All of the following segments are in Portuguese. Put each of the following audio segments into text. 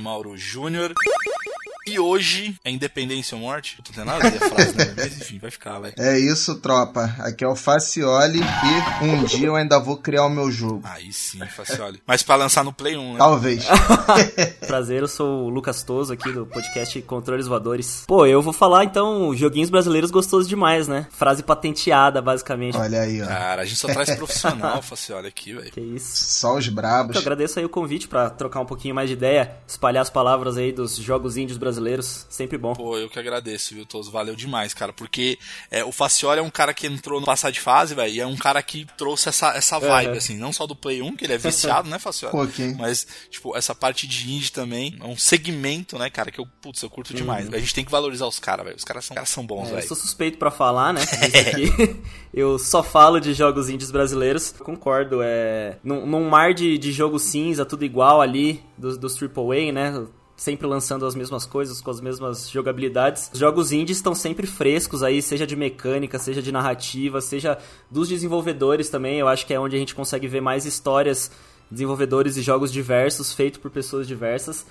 Mauro Júnior. E hoje é Independência ou Morte? Não tem nada a ver a frase, né? Mas enfim, vai ficar, vai. É isso, tropa. Aqui é o Facioli e um dia eu ainda vou criar o meu jogo. Aí sim, Facioli. Mas pra lançar no Play 1, né? Talvez. Prazer, eu sou o Lucas Toso aqui do podcast Controles Voadores. Pô, eu vou falar então joguinhos brasileiros gostosos demais, né? Frase patenteada, basicamente. Olha aí, ó. Cara, a gente só traz profissional, Facioli, aqui, velho. Que isso. Só os brabos. Eu agradeço aí o convite pra trocar um pouquinho mais de ideia, espalhar as palavras aí dos jogos índios brasileiros, sempre bom. Pô, eu que agradeço, viu, Toso? Valeu demais, cara. Porque é, o Facioli é um cara que entrou no passar de fase, velho, e é um cara que trouxe essa, essa vibe, Uhum. assim, não só do Play 1, que ele é viciado, né, Facioli? Pouquinho. Mas, tipo, essa parte de indie também é um segmento, né, cara, que eu, putz, eu curto demais. A gente tem que valorizar os caras, velho. Os caras são, caras são bons, Uhum. É, eu velho. sou suspeito pra falar, né? Aqui. eu só falo de jogos indies brasileiros. Concordo, é. Num, num mar de, de jogo cinza, tudo igual ali, dos, dos AAA, né? Sempre lançando as mesmas coisas, com as mesmas jogabilidades. Os jogos indies estão sempre frescos aí, seja de mecânica, seja de narrativa, seja dos desenvolvedores também. Eu acho que é onde a gente consegue ver mais histórias, desenvolvedores e jogos diversos, feitos por pessoas diversas.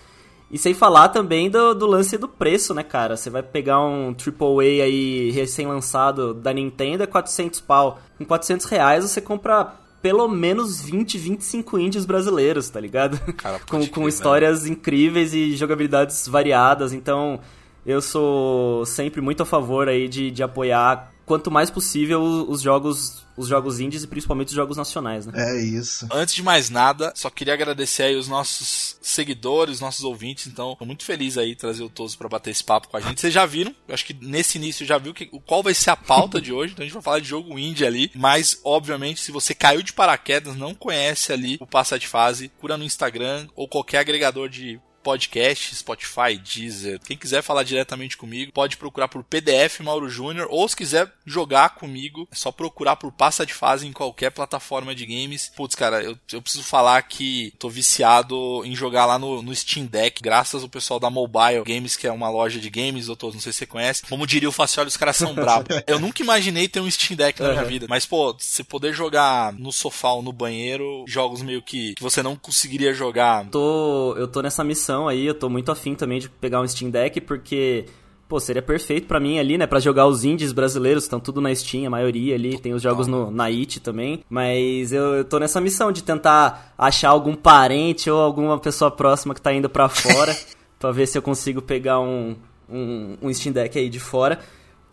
E sem falar também do, do lance do preço, né, cara? Você vai pegar um AAA aí recém-lançado da Nintendo, é 400 pau. Com 400 reais você compra pelo menos 20, 25 indies brasileiros, tá ligado? Cara, com, com crer, histórias incríveis e jogabilidades variadas. Então, eu sou sempre muito a favor aí de, de apoiar quanto mais possível os jogos os jogos indies e principalmente os jogos nacionais, né? É isso. Antes de mais nada, só queria agradecer aí os nossos seguidores, os nossos ouvintes. Então, tô muito feliz aí trazer o Toso pra bater esse papo com a gente. Vocês já viram? Eu acho que nesse início já viu que, o qual vai ser a pauta de hoje. Então a gente vai falar de jogo indie ali. Mas, obviamente, se você caiu de paraquedas, não conhece ali o Passa de Fase, cura no Instagram ou qualquer agregador de podcast, Spotify, Deezer. Quem quiser falar diretamente comigo, pode procurar por PDF Mauro Júnior ou se quiser jogar comigo, é só procurar por Passa de Fase em qualquer plataforma de games. Putz, cara, eu, eu preciso falar que tô viciado em jogar lá no, no Steam Deck, graças ao pessoal da Mobile Games, que é uma loja de games, doutor, não sei se você conhece. Como diria o Facioli, os caras são bravos. Eu nunca imaginei ter um Steam Deck na minha vida, mas pô, você poder jogar no sofá ou no banheiro, jogos meio que, que você não conseguiria jogar tô, eu tô nessa missão aí, eu tô muito afim também de pegar um Steam Deck, porque, pô, seria perfeito pra mim ali, né, pra jogar os indies brasileiros, estão tudo na Steam, a maioria ali, tem os jogos no, na It também, mas eu, eu tô nessa missão de tentar achar algum parente ou alguma pessoa próxima que tá indo pra fora, pra ver se eu consigo pegar um, um, um Steam Deck aí de fora.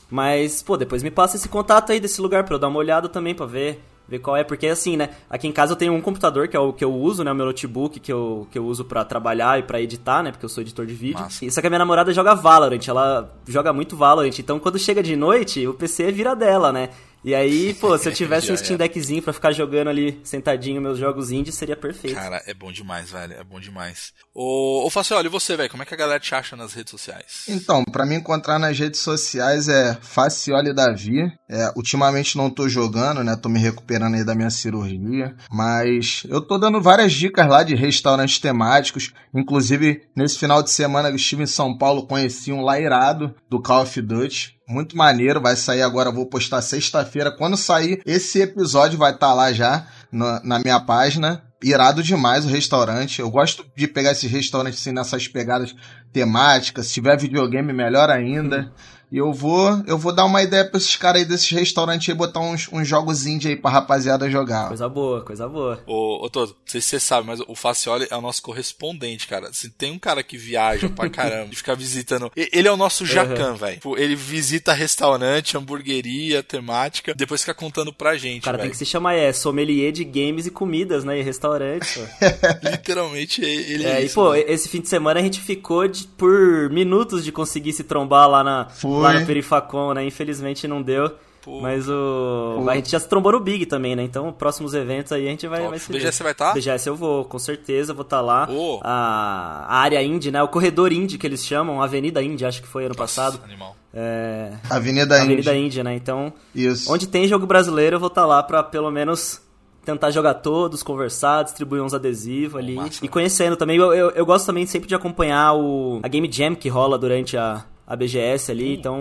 Mas, pô, depois me passa esse contato aí desse lugar pra eu dar uma olhada também, pra ver, ver qual é. Porque, assim, né, aqui em casa eu tenho um computador, que é o que eu uso, né, o meu notebook, que eu, que eu uso pra trabalhar e pra editar, né, porque eu sou editor de vídeo. Massa. E, só que a minha namorada joga Valorant, ela joga muito Valorant. Então, quando chega de noite, o PC vira dela, né. E aí, pô, se eu tivesse Já um Steam. Deckzinho pra ficar jogando ali sentadinho meus jogos indie, seria perfeito. Cara, é bom demais, velho. É bom demais. Ô, ô Facioli, e você, velho? Como é que a galera te acha nas redes sociais? Então, pra me encontrar nas redes sociais é Facioli Davi. É, ultimamente não tô jogando, né? Tô me recuperando aí da minha cirurgia. Mas eu tô dando várias dicas lá de restaurantes temáticos. Inclusive, nesse final de semana que eu estive em São Paulo, conheci um lá irado do Call of Duty. Muito maneiro, vai sair agora, vou postar sexta-feira. Quando sair esse episódio, vai estar lá já na, na minha página. Irado demais o restaurante. Eu gosto de pegar esses restaurantes assim nessas pegadas temáticas. Se tiver videogame, melhor ainda. E eu vou, eu vou dar uma ideia pra esses caras aí desses restaurantes aí, botar uns, uns jogos indie aí pra rapaziada jogar. Coisa boa, coisa boa. Ô, ô Todo, não sei se você sabe, mas o Facioli é o nosso correspondente, cara. Se tem um cara que viaja pra caramba e fica visitando. e- Ele é o nosso Jacan, velho. Tipo, Ele visita restaurante, hamburgueria, temática, depois fica contando pra gente, O cara tem velho. que se chamar, é, sommelier de games e comidas, né? E restaurantes. pô. Literalmente ele É, é, e isso. pô, né? esse fim de semana a gente ficou de- por minutos de conseguir se trombar lá na, Foi. Lá no Perifacon, né? Infelizmente não deu. Pô. Mas o. Pô. A gente já se trombou no Big também, né? Então, próximos eventos aí a gente vai, Top. vai se BGS vai tá? BGS eu vou, com certeza, vou estar lá. Ô. A, a área indie, né? O corredor indie que eles chamam, a Avenida Indie, acho que foi ano Nossa, passado. Animal. É. Avenida Avenida Indy. Indie, né? Então, Isso. onde tem jogo brasileiro, eu vou estar lá pra pelo menos tentar jogar todos, conversar, distribuir uns adesivos ali. massa, e conhecendo também. Eu, eu, eu gosto também sempre de acompanhar o, a Game Jam que rola durante a, a BGS ali. Então,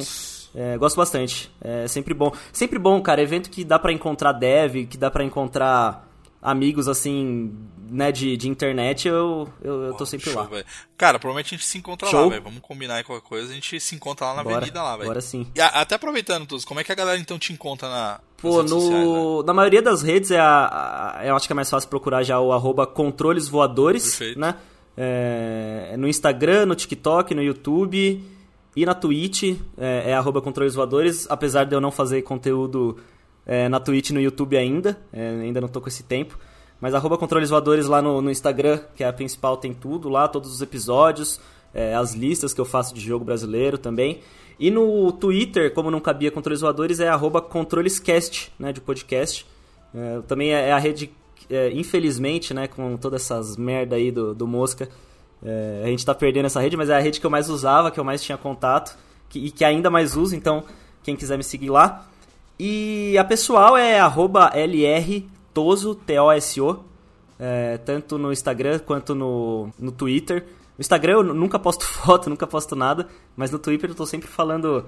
é, gosto bastante. É sempre bom. Sempre bom, cara. Evento que dá pra encontrar dev, que dá pra encontrar amigos assim, né, de, de internet, eu, eu, eu tô sempre Show, lá. velho. Cara, provavelmente a gente se encontra Show. lá, velho. Vamos combinar aí qualquer coisa, a gente se encontra lá na Bora, avenida lá, velho. bora sim. E a- até aproveitando, Tuz, como é que a galera então te encontra na nas Pô, redes sociais, no, na maioria das redes é a, a- eu acho que é mais fácil procurar já o arroba controles voadores, Perfeito. né? É, no Instagram, no TikTok, no YouTube e na Twitch é, é arroba controles voadores, apesar de eu não fazer conteúdo é, na Twitch no YouTube ainda, é, ainda não tô com esse tempo. Mas arroba controles voadores lá no, no Instagram, que é a principal, tem tudo lá, todos os episódios, é, as listas que eu faço de jogo brasileiro também. E no Twitter, como não cabia controles voadores, é controlescast, né, de podcast. É, também é é a rede, é, infelizmente, né, com todas essas merda aí do, do Mosca, é, a gente tá perdendo essa rede, mas é a rede que eu mais usava, que eu mais tinha contato, que- e que ainda mais uso, então quem quiser me seguir lá. E a pessoal é lrtoso, T-O-S-O, é, tanto no Instagram quanto no, no Twitter. No Instagram eu nunca posto foto, nunca posto nada, mas no Twitter eu tô sempre falando,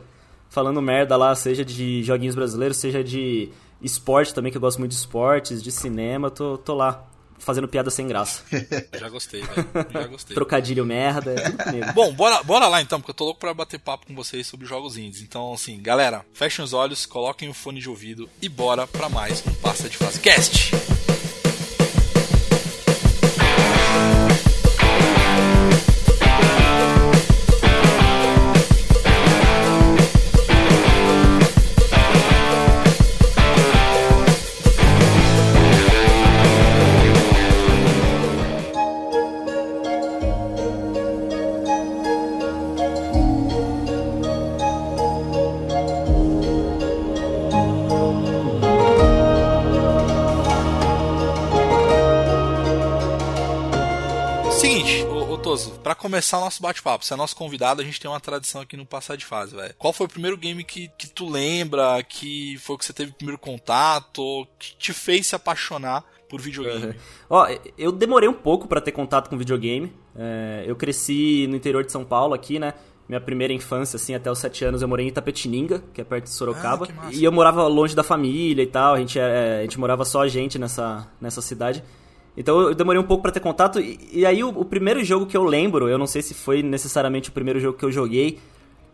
falando merda lá, seja de joguinhos brasileiros, seja de esporte também, que eu gosto muito de esportes, de cinema, tô, tô lá, fazendo piada sem graça. Já gostei, velho. Já gostei. Trocadilho merda, é tudo comigo. Bom, bora, bora lá então, porque eu tô louco pra bater papo com vocês sobre jogos indies. Então, assim, galera, fechem os olhos, coloquem o fone de ouvido e bora pra mais um Passa de Fase Cast. Começar o nosso bate-papo, você é nosso convidado, a gente tem uma tradição aqui no Passar de Fase, velho. Qual foi o primeiro game que, que tu lembra, que foi o que você teve o primeiro contato, que te fez se apaixonar por videogame? Uhum. Ó, eu demorei um pouco pra ter contato com videogame. É, eu cresci no interior de São Paulo aqui, né? Minha primeira infância, assim, até os 7 anos, eu morei em Itapetininga, que é perto de Sorocaba. Ah, e eu morava longe da família e tal, a gente, é, a gente morava só a gente nessa, nessa cidade. Então eu demorei um pouco pra ter contato. E, e aí o, o primeiro jogo que eu lembro, eu não sei se foi necessariamente o primeiro jogo que eu joguei,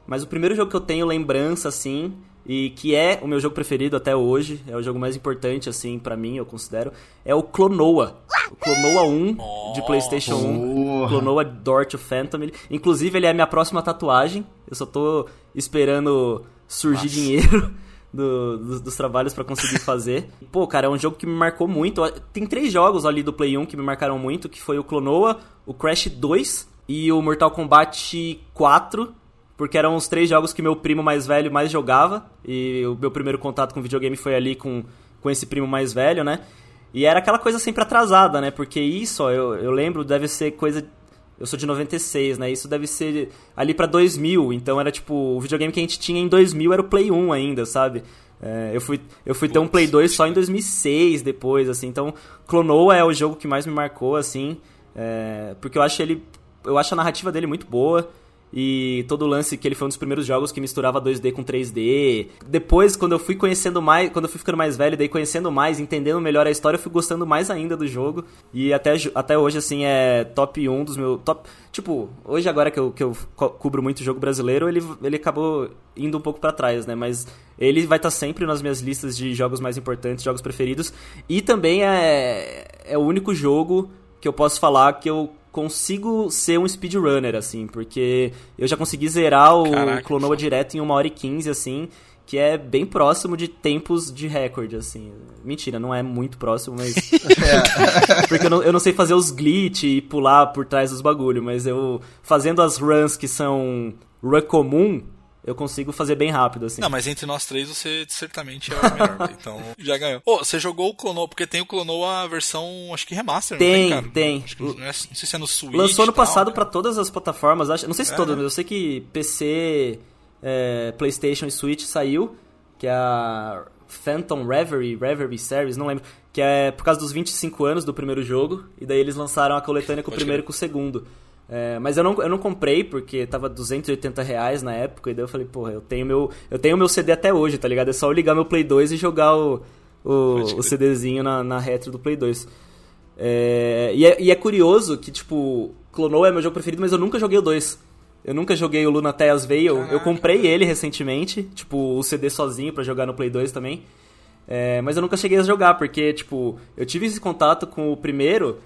mas o primeiro jogo que eu tenho lembrança, assim, e que é o meu jogo preferido até hoje, é o jogo mais importante, assim, pra mim, eu considero, é o Clonoa. O Clonoa 1 de PlayStation 1. Porra. Clonoa Door to Phantom. Inclusive, ele é a minha próxima tatuagem. Eu só tô esperando surgir Nossa. dinheiro. Do- dos, dos trabalhos pra conseguir fazer. Pô, cara, é um jogo que me marcou muito. Tem três jogos ali do Play 1 que me marcaram muito, que foi o Clonoa, o Crash 2 e o Mortal Kombat 4, porque eram os três jogos que meu primo mais velho mais jogava, e o meu primeiro contato com videogame foi ali com, com esse primo mais velho, né? E era aquela coisa sempre atrasada, né? Porque isso, ó, eu, eu lembro, deve ser coisa eu sou de 96, né? Isso deve ser ali pra 2000. Então era tipo, o videogame que a gente tinha em 2000 era o Play 1 ainda, sabe? É, eu fui, eu fui ter um Play 2 só em 2006 depois, assim. Então, Clonoa é o jogo que mais me marcou, assim. é, porque eu acho ele. Eu acho a narrativa dele muito boa. E todo o lance que ele foi um dos primeiros jogos que misturava 2D com 3D. Depois, quando eu fui conhecendo mais, quando eu fui ficando mais velho, daí conhecendo mais, entendendo melhor a história, eu fui gostando mais ainda do jogo. E até, até hoje, assim, é top 1 dos meus. Top, tipo, hoje agora que eu, que eu cubro muito jogo brasileiro, ele, ele acabou indo um pouco para trás, né? Mas ele vai estar tá sempre nas minhas listas de jogos mais importantes, jogos preferidos. E também é, é o único jogo que eu posso falar que eu consigo ser um speedrunner, assim, porque eu já consegui zerar o Caraca, Clonoa direto em 1 hora e 15, assim, que é bem próximo de tempos de recorde, assim. Mentira, não é muito próximo, mas. Porque eu não, eu não sei fazer os glitch e pular por trás dos bagulho, mas eu. Fazendo as runs que são run comum, eu consigo fazer bem rápido, assim. Não, mas entre nós três você certamente é o melhor, então já ganhou. Ô, oh, você jogou o Clonou, porque tem o Clonou a versão, acho que remaster, tem, não tem, Tem, Acho que, não, é, não, sei se é no Switch Lançou no passado para todas as plataformas, acho, não sei se é. todas, mas eu sei que PC, é, Playstation e Switch saiu, que é a Phantom Reverie, Reverie Series, não lembro, que é por causa dos 25 anos do primeiro jogo, e daí eles lançaram a coletânea com Pode o primeiro e com o segundo. É, mas eu não, eu não comprei porque tava 280 reais na época, e daí eu falei, porra, eu tenho meu, eu tenho meu CD até hoje, tá ligado? É só eu ligar meu Play 2 e jogar o, o, o CDzinho na, na retro do Play 2. É, e, é, e é curioso que, tipo, Clonou é meu jogo preferido, mas eu nunca joguei o 2. Eu nunca joguei o Lunateas Veil. Eu comprei ele recentemente, tipo, o CD sozinho para jogar no Play 2 também. É, mas eu nunca cheguei a jogar, porque, tipo, eu tive esse contato com o primeiro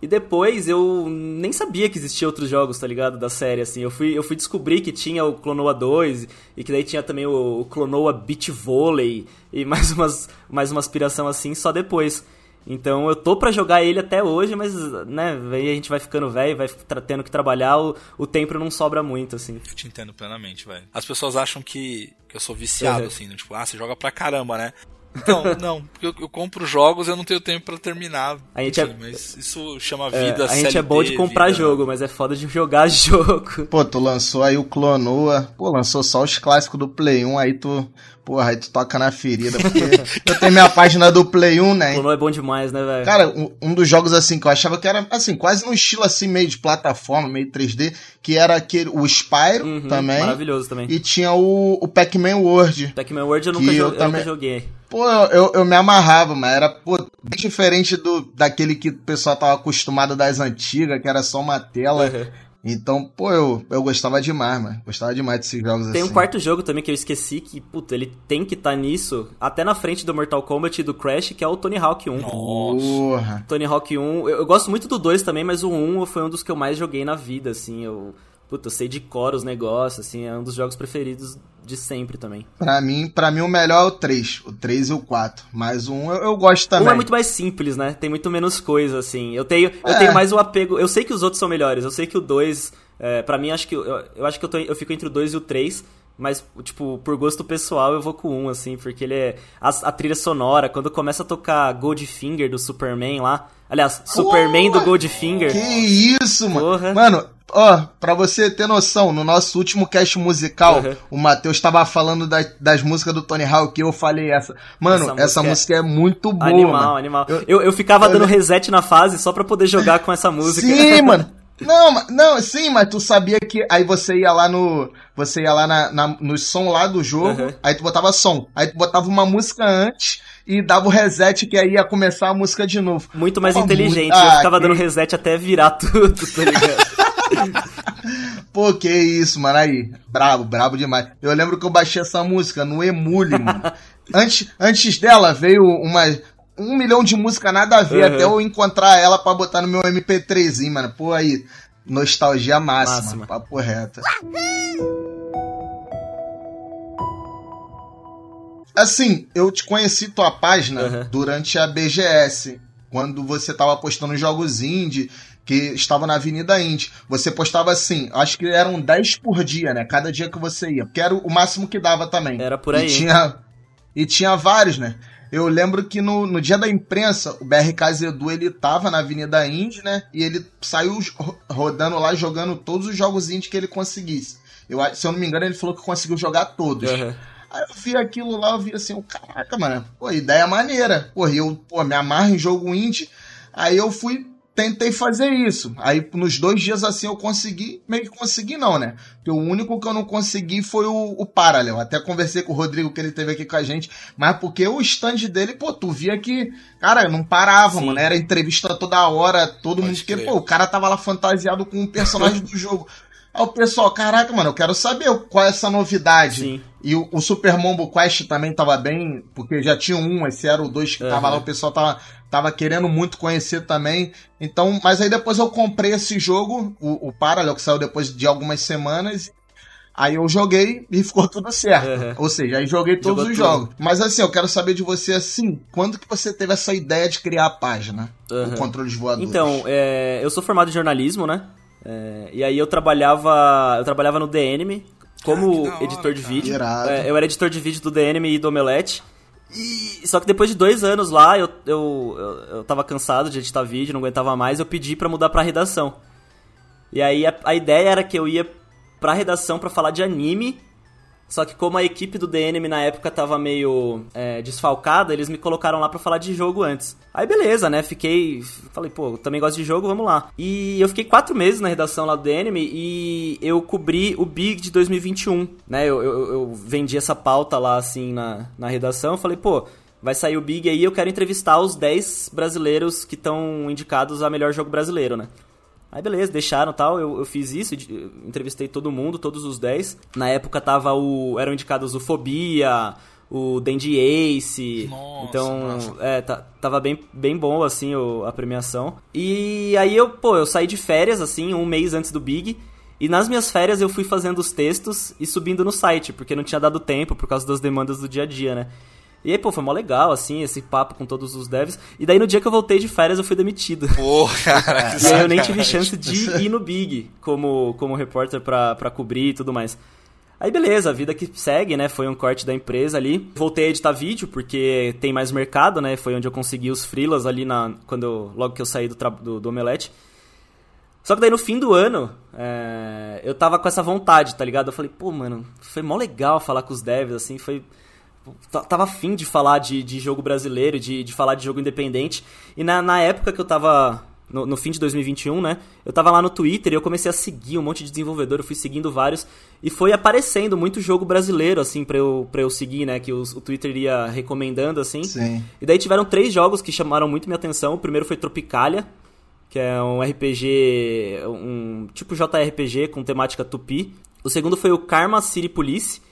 e depois eu nem sabia que existia outros jogos, tá ligado? Da série, assim. Eu fui, eu fui descobrir que tinha o Clonoa 2 e que daí tinha também o, o Clonoa Beach Volley e mais, umas, mais uma aspiração assim só depois. Então eu tô para jogar ele até hoje, mas, né, aí a gente vai ficando velho, vai tendo que trabalhar, o, o tempo não sobra muito, assim. Eu te entendo plenamente, velho. As pessoas acham que, que eu sou viciado, uhum. assim, né? tipo, ah, você joga pra caramba, né? Então, não, porque eu, eu, compro jogos eu não tenho tempo para terminar. A gente enfim, é... Mas isso chama é, vida, é, A gente é bom de comprar vida... jogo, mas é foda de jogar jogo. Pô, tu lançou aí o Clonoa, pô, lançou só os clássicos do Play 1, aí tu, porra, aí tu toca na ferida, porque eu tenho minha página do Play 1, né? Clonoa é bom demais, né, velho? Cara, um, um, dos jogos assim que eu achava que era, assim, quase no estilo assim, meio de plataforma, meio 3D, que era aquele, o Spyro uhum, também. Maravilhoso também. E tinha o, o Pac-Man World. Pac-Man World eu nunca, eu, eu nunca joguei. Pô, eu, eu me amarrava, mas era pô, bem diferente do daquele que o pessoal tava acostumado das antigas, que era só uma tela. Uhum. Então, pô, eu, eu gostava demais, mano. Gostava demais desses jogos tem assim. Tem um quarto jogo também que eu esqueci que, puta, ele tem que estar tá nisso, até na frente do Mortal Kombat e do Crash, que é o Tony Hawk 1. Nossa. Tony Hawk 1. Eu, eu, gosto muito do 2 também, mas o 1 foi um dos que eu mais joguei na vida, assim. Eu, puta, eu sei de cor os negócios, assim, é um dos jogos preferidos de sempre também. Pra mim, para mim o melhor é o 3, o 3 e o 4, mas o 1 eu, eu gosto também. Um é muito mais simples, né? Tem muito menos coisa, assim. Eu tenho, é. eu tenho mais o apego, eu sei que os outros são melhores, eu sei que o 2, é, para mim, acho que, eu, eu acho que eu, tô, eu fico entre o 2 e o 3, mas, tipo, por gosto pessoal, eu vou com um, assim, porque ele é. A, a, trilha sonora, quando começa a tocar Goldfinger do Superman lá. Aliás, Superman do Goldfinger. Que isso, mano. Porra. Mano, ó, pra você ter noção, no nosso último cast musical, uhum. o Matheus tava falando das, das músicas do Tony Hawk e eu falei essa. Mano, essa, essa música, é... é... muito boa. Animal, mano. animal. Eu, eu, eu ficava eu... dando reset na fase só pra poder jogar com essa música. Sim, mano. Não, não, sim, mas tu sabia que aí você ia lá no. Você ia lá na, na no som lá do jogo, uhum. aí tu botava som. Aí tu botava uma música antes e dava o reset que aí ia começar a música de novo. Muito mais inteligente. Muito... Ah, eu ficava que... dando reset até virar tudo, tá ligado? Pô, que isso, mano. Aí, brabo, brabo demais. Eu lembro que eu baixei essa música no Emule, mano. Antes, antes dela veio uma, um milhão de música nada a ver, uhum. até eu encontrar ela pra botar no meu MP3, mano. Pô, aí, nostalgia máxima, máxima. papo reto. Assim, eu te conheci tua página uhum. durante a BGS, quando você tava postando jogos indie que estava na Avenida Indy. Você postava assim, acho que eram 10 por dia, né? Cada dia que você ia. Porque era o máximo que dava também. Era por aí. E tinha, e tinha vários, né? Eu lembro que no, no dia da imprensa, o BRK Zedu, ele tava na Avenida Indy, né? E ele saiu rodando lá, jogando todos os jogos indie que ele conseguisse. Eu, se eu não me engano, ele falou que conseguiu jogar todos. Uhum. Aí eu vi aquilo lá, eu vi assim, oh, caraca, mano, pô, ideia maneira. Pô, eu pô, me amarro em jogo indie. Aí eu fui tentei fazer isso. Aí nos dois dias assim eu consegui, meio que consegui não, né? Porque o único que eu não consegui foi o, o Parallel. Até conversei com o Rodrigo que ele teve aqui com a gente, mas porque o stand dele, pô, tu via que, cara, não parava, Sim. mano. Era entrevista toda hora, todo Pode mundo. Porque, pô, o cara tava lá fantasiado com o personagem do jogo. Aí o pessoal, caraca, mano, eu quero saber qual é essa novidade. Sim. E o, o Super Mombo Quest também tava bem, porque já tinha um, esse era o dois que tava Aham. lá, o pessoal tava, tava querendo muito conhecer também. Então, mas aí depois eu comprei esse jogo, o, o Parallel, que saiu depois de algumas semanas. Aí eu joguei e ficou tudo certo. Aham. Ou seja, aí joguei todos Jogou os tudo. jogos. Mas assim, eu quero saber de você assim, quando que você teve essa ideia de criar a página? Aham. O controle de voadores. Então, é, eu sou formado em jornalismo, né? É, e aí eu trabalhava. Eu trabalhava no The Anime como Ah, hora, editor de cara. vídeo. É, eu era editor de vídeo do The Anime e do Omelete. E, só que depois de dois anos lá, eu, eu, eu, eu tava cansado de editar vídeo, não aguentava mais, eu pedi pra mudar pra redação. E aí a, a ideia era que eu ia pra redação pra falar de anime. Só que como a equipe do DNM na época tava meio é, desfalcada, eles me colocaram lá pra falar de jogo antes. Aí beleza, né? Fiquei. Falei, pô, também gosto de jogo, vamos lá. E eu fiquei quatro meses na redação lá do DNM e eu cobri o Big de 2021, né? Eu, eu, eu vendi essa pauta lá assim na, na redação. Falei, pô, vai sair o Big aí, eu quero entrevistar os 10 brasileiros que estão indicados a melhor jogo brasileiro, né? Aí beleza, deixaram tal, eu, eu fiz isso, eu entrevistei todo mundo, todos os 10. Na época tava o. eram indicados o Fobia, o Dandy Ace. Nossa, então, massa. é, tava bem, bem bom, assim, o- a premiação. E aí eu, pô, eu saí de férias, assim, um mês antes do Big. E nas minhas férias eu fui fazendo os textos e subindo no site, porque não tinha dado tempo por causa das demandas do dia a dia, né? E aí, pô, foi mó legal, assim, esse papo com todos os devs. E daí no dia que eu voltei de férias eu fui demitido. Pô, cara. E aí eu nem tive chance de ir no Big como, como repórter pra, pra cobrir e tudo mais. Aí beleza, a vida que segue, né? Foi um corte da empresa ali. Voltei a editar vídeo, porque tem mais mercado, né? Foi onde eu consegui os freelas ali na, quando eu- logo que eu saí do, do, do Omelete. Só que daí no fim do ano, é, eu tava com essa vontade, tá ligado? Eu falei, pô, mano, foi mó legal falar com os devs, assim, foi. T- Tava afim de falar de, de jogo brasileiro, de, de falar de jogo independente. E na, na época que eu tava. No, no fim de 2021, né? Eu tava lá no Twitter e eu comecei a seguir um monte de desenvolvedor, eu fui seguindo vários. E foi aparecendo muito jogo brasileiro, assim, pra eu, pra eu seguir, né? Que os- o Twitter ia recomendando, assim. Sim. E daí tiveram três jogos que chamaram muito minha atenção. O primeiro foi Tropicalia, que é um RPG, um tipo JRPG com temática tupi. O segundo foi o Karma City Police,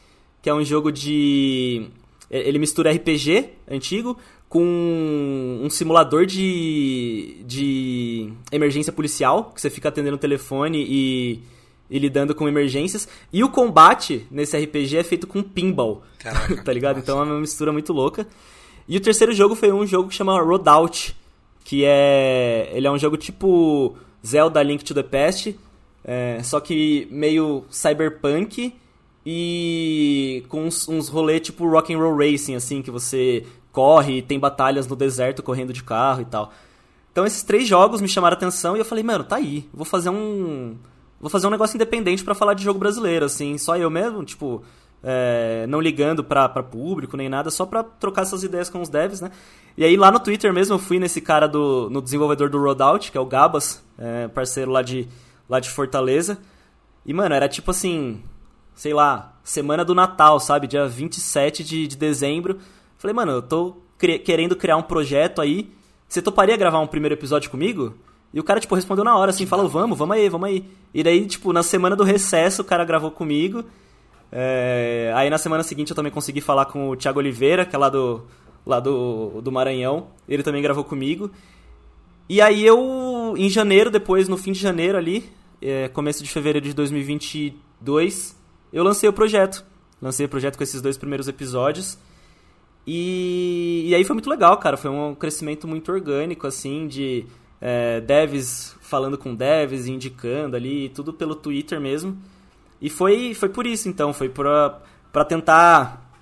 que é um jogo de. Ele mistura RPG antigo com um simulador de, de emergência policial, que você fica atendendo o telefone e, e lidando com emergências. E o combate nesse RPG é feito com pinball, Caraca, tá ligado? Então é uma mistura muito louca. E o terceiro jogo foi um jogo que chama Roadout, que é ele é um jogo tipo Zelda Link to the Past, é, só que meio cyberpunk e com uns, uns tipo rock and roll racing assim que você corre, tem batalhas no deserto correndo de carro e tal. Então esses três jogos me chamaram a atenção e eu falei, mano, tá aí, vou fazer um vou fazer um negócio independente pra falar de jogo brasileiro assim, só eu mesmo, tipo, é, não ligando pra, público nem nada, só pra trocar essas ideias com os devs, né? E aí lá no Twitter mesmo eu fui nesse cara do no desenvolvedor do Roadout, que é o Gabas, é, parceiro lá de lá de Fortaleza. E mano, era tipo assim, sei lá, semana do Natal, sabe? Dia 27 de, de dezembro. Falei, mano, eu tô cri- querendo criar um projeto aí. Você toparia gravar um primeiro episódio comigo? E o cara, tipo, respondeu na hora, assim, falou, vamos, vamos aí, vamos aí. E daí, tipo, na semana do recesso, o cara gravou comigo. É, Aí na semana seguinte eu também consegui falar com o Thiago Oliveira, que é lá do, lá do, do Maranhão. Ele também gravou comigo. E aí eu, em janeiro, depois, no fim de janeiro ali, é, começo de fevereiro de 2022, eu lancei o projeto. Lancei o projeto com esses dois primeiros episódios. E, e aí foi muito legal, cara. Foi um crescimento muito orgânico, assim, de é, devs falando com devs, indicando ali, tudo pelo Twitter mesmo. E foi, foi por isso, então. Foi pra, pra tentar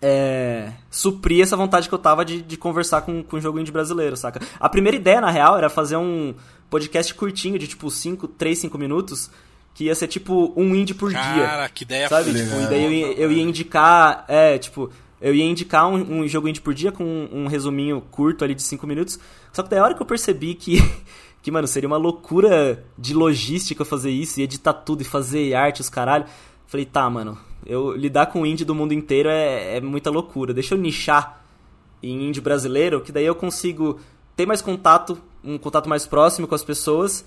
é, suprir essa vontade que eu tava de, de conversar com, com o jogo indie brasileiro, saca? A primeira ideia, na real, era fazer um podcast curtinho, de tipo 5, 3, 5 minutos, que ia ser tipo um indie por dia. Cara, que ideia Sabe? Tipo, e daí eu, ia- eu ia indicar. É, tipo, eu ia indicar um, um jogo indie por dia com um, um resuminho curto ali de 5 minutos. Só que daí a hora que eu percebi que, que, mano, seria uma loucura de logística fazer isso, e editar tudo, e fazer arte, os caralho. Falei, tá, mano, eu lidar com indie do mundo inteiro é, é muita loucura. Deixa eu nichar em indie brasileiro, que daí eu consigo ter mais contato, um contato mais próximo com as pessoas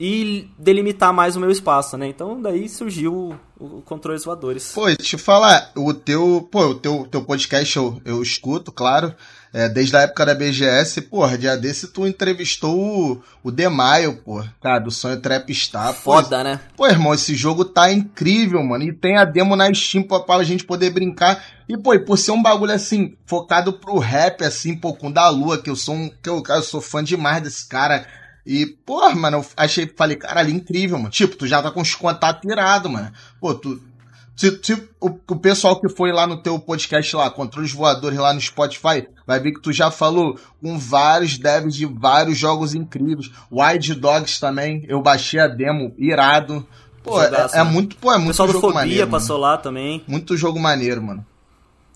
e delimitar mais o meu espaço, né? Então daí surgiu o, o Controles Voadores. Pô, te falar, o teu, pô, o teu, teu podcast eu, eu escuto, claro, é, desde a época da BGS, porra, dia desse tu entrevistou o, o Demaio, pô, cara, do Sonho Trapstar. Foda, pô, né? Pô, irmão, esse jogo tá incrível, mano, e tem a demo na Steam pra, pra gente poder brincar. E, pô, e por ser um bagulho assim, focado pro rap, assim, pô, com da Lua, que eu sou um, que eu, eu sou fã demais desse cara, e, porra, mano, eu achei, falei, caralho, incrível, mano. Tipo, tu já tá com os contatos tirados, mano. Pô, tu. Se, se o, o, pessoal que foi lá no teu podcast lá, Controles Voadores lá no Spotify, vai ver que tu já falou com vários devs de vários jogos incríveis. Wild Dogs também, eu baixei a demo, irado. Pô, Jogaço, é, é, muito, pô, é muito pessoal jogo do Fobia maneiro. passou mano. lá também. Muito jogo maneiro, mano.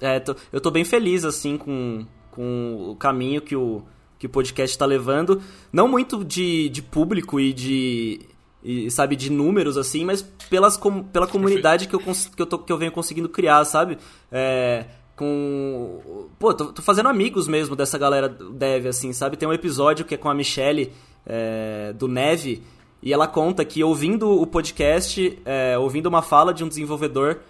É, tô, eu tô bem feliz, assim, com, com o caminho que o que o podcast está levando. Não muito de, de público e de. E, sabe, de números, assim, mas pelas, com, pela comunidade que eu, que, eu tô, que eu venho conseguindo criar, sabe? É, com. Pô, tô, tô, fazendo amigos mesmo dessa galera dev, assim, sabe? Tem um episódio que é com a Michelle é, do Neve, e ela conta que ouvindo o podcast, é, ouvindo uma fala de um desenvolvedor,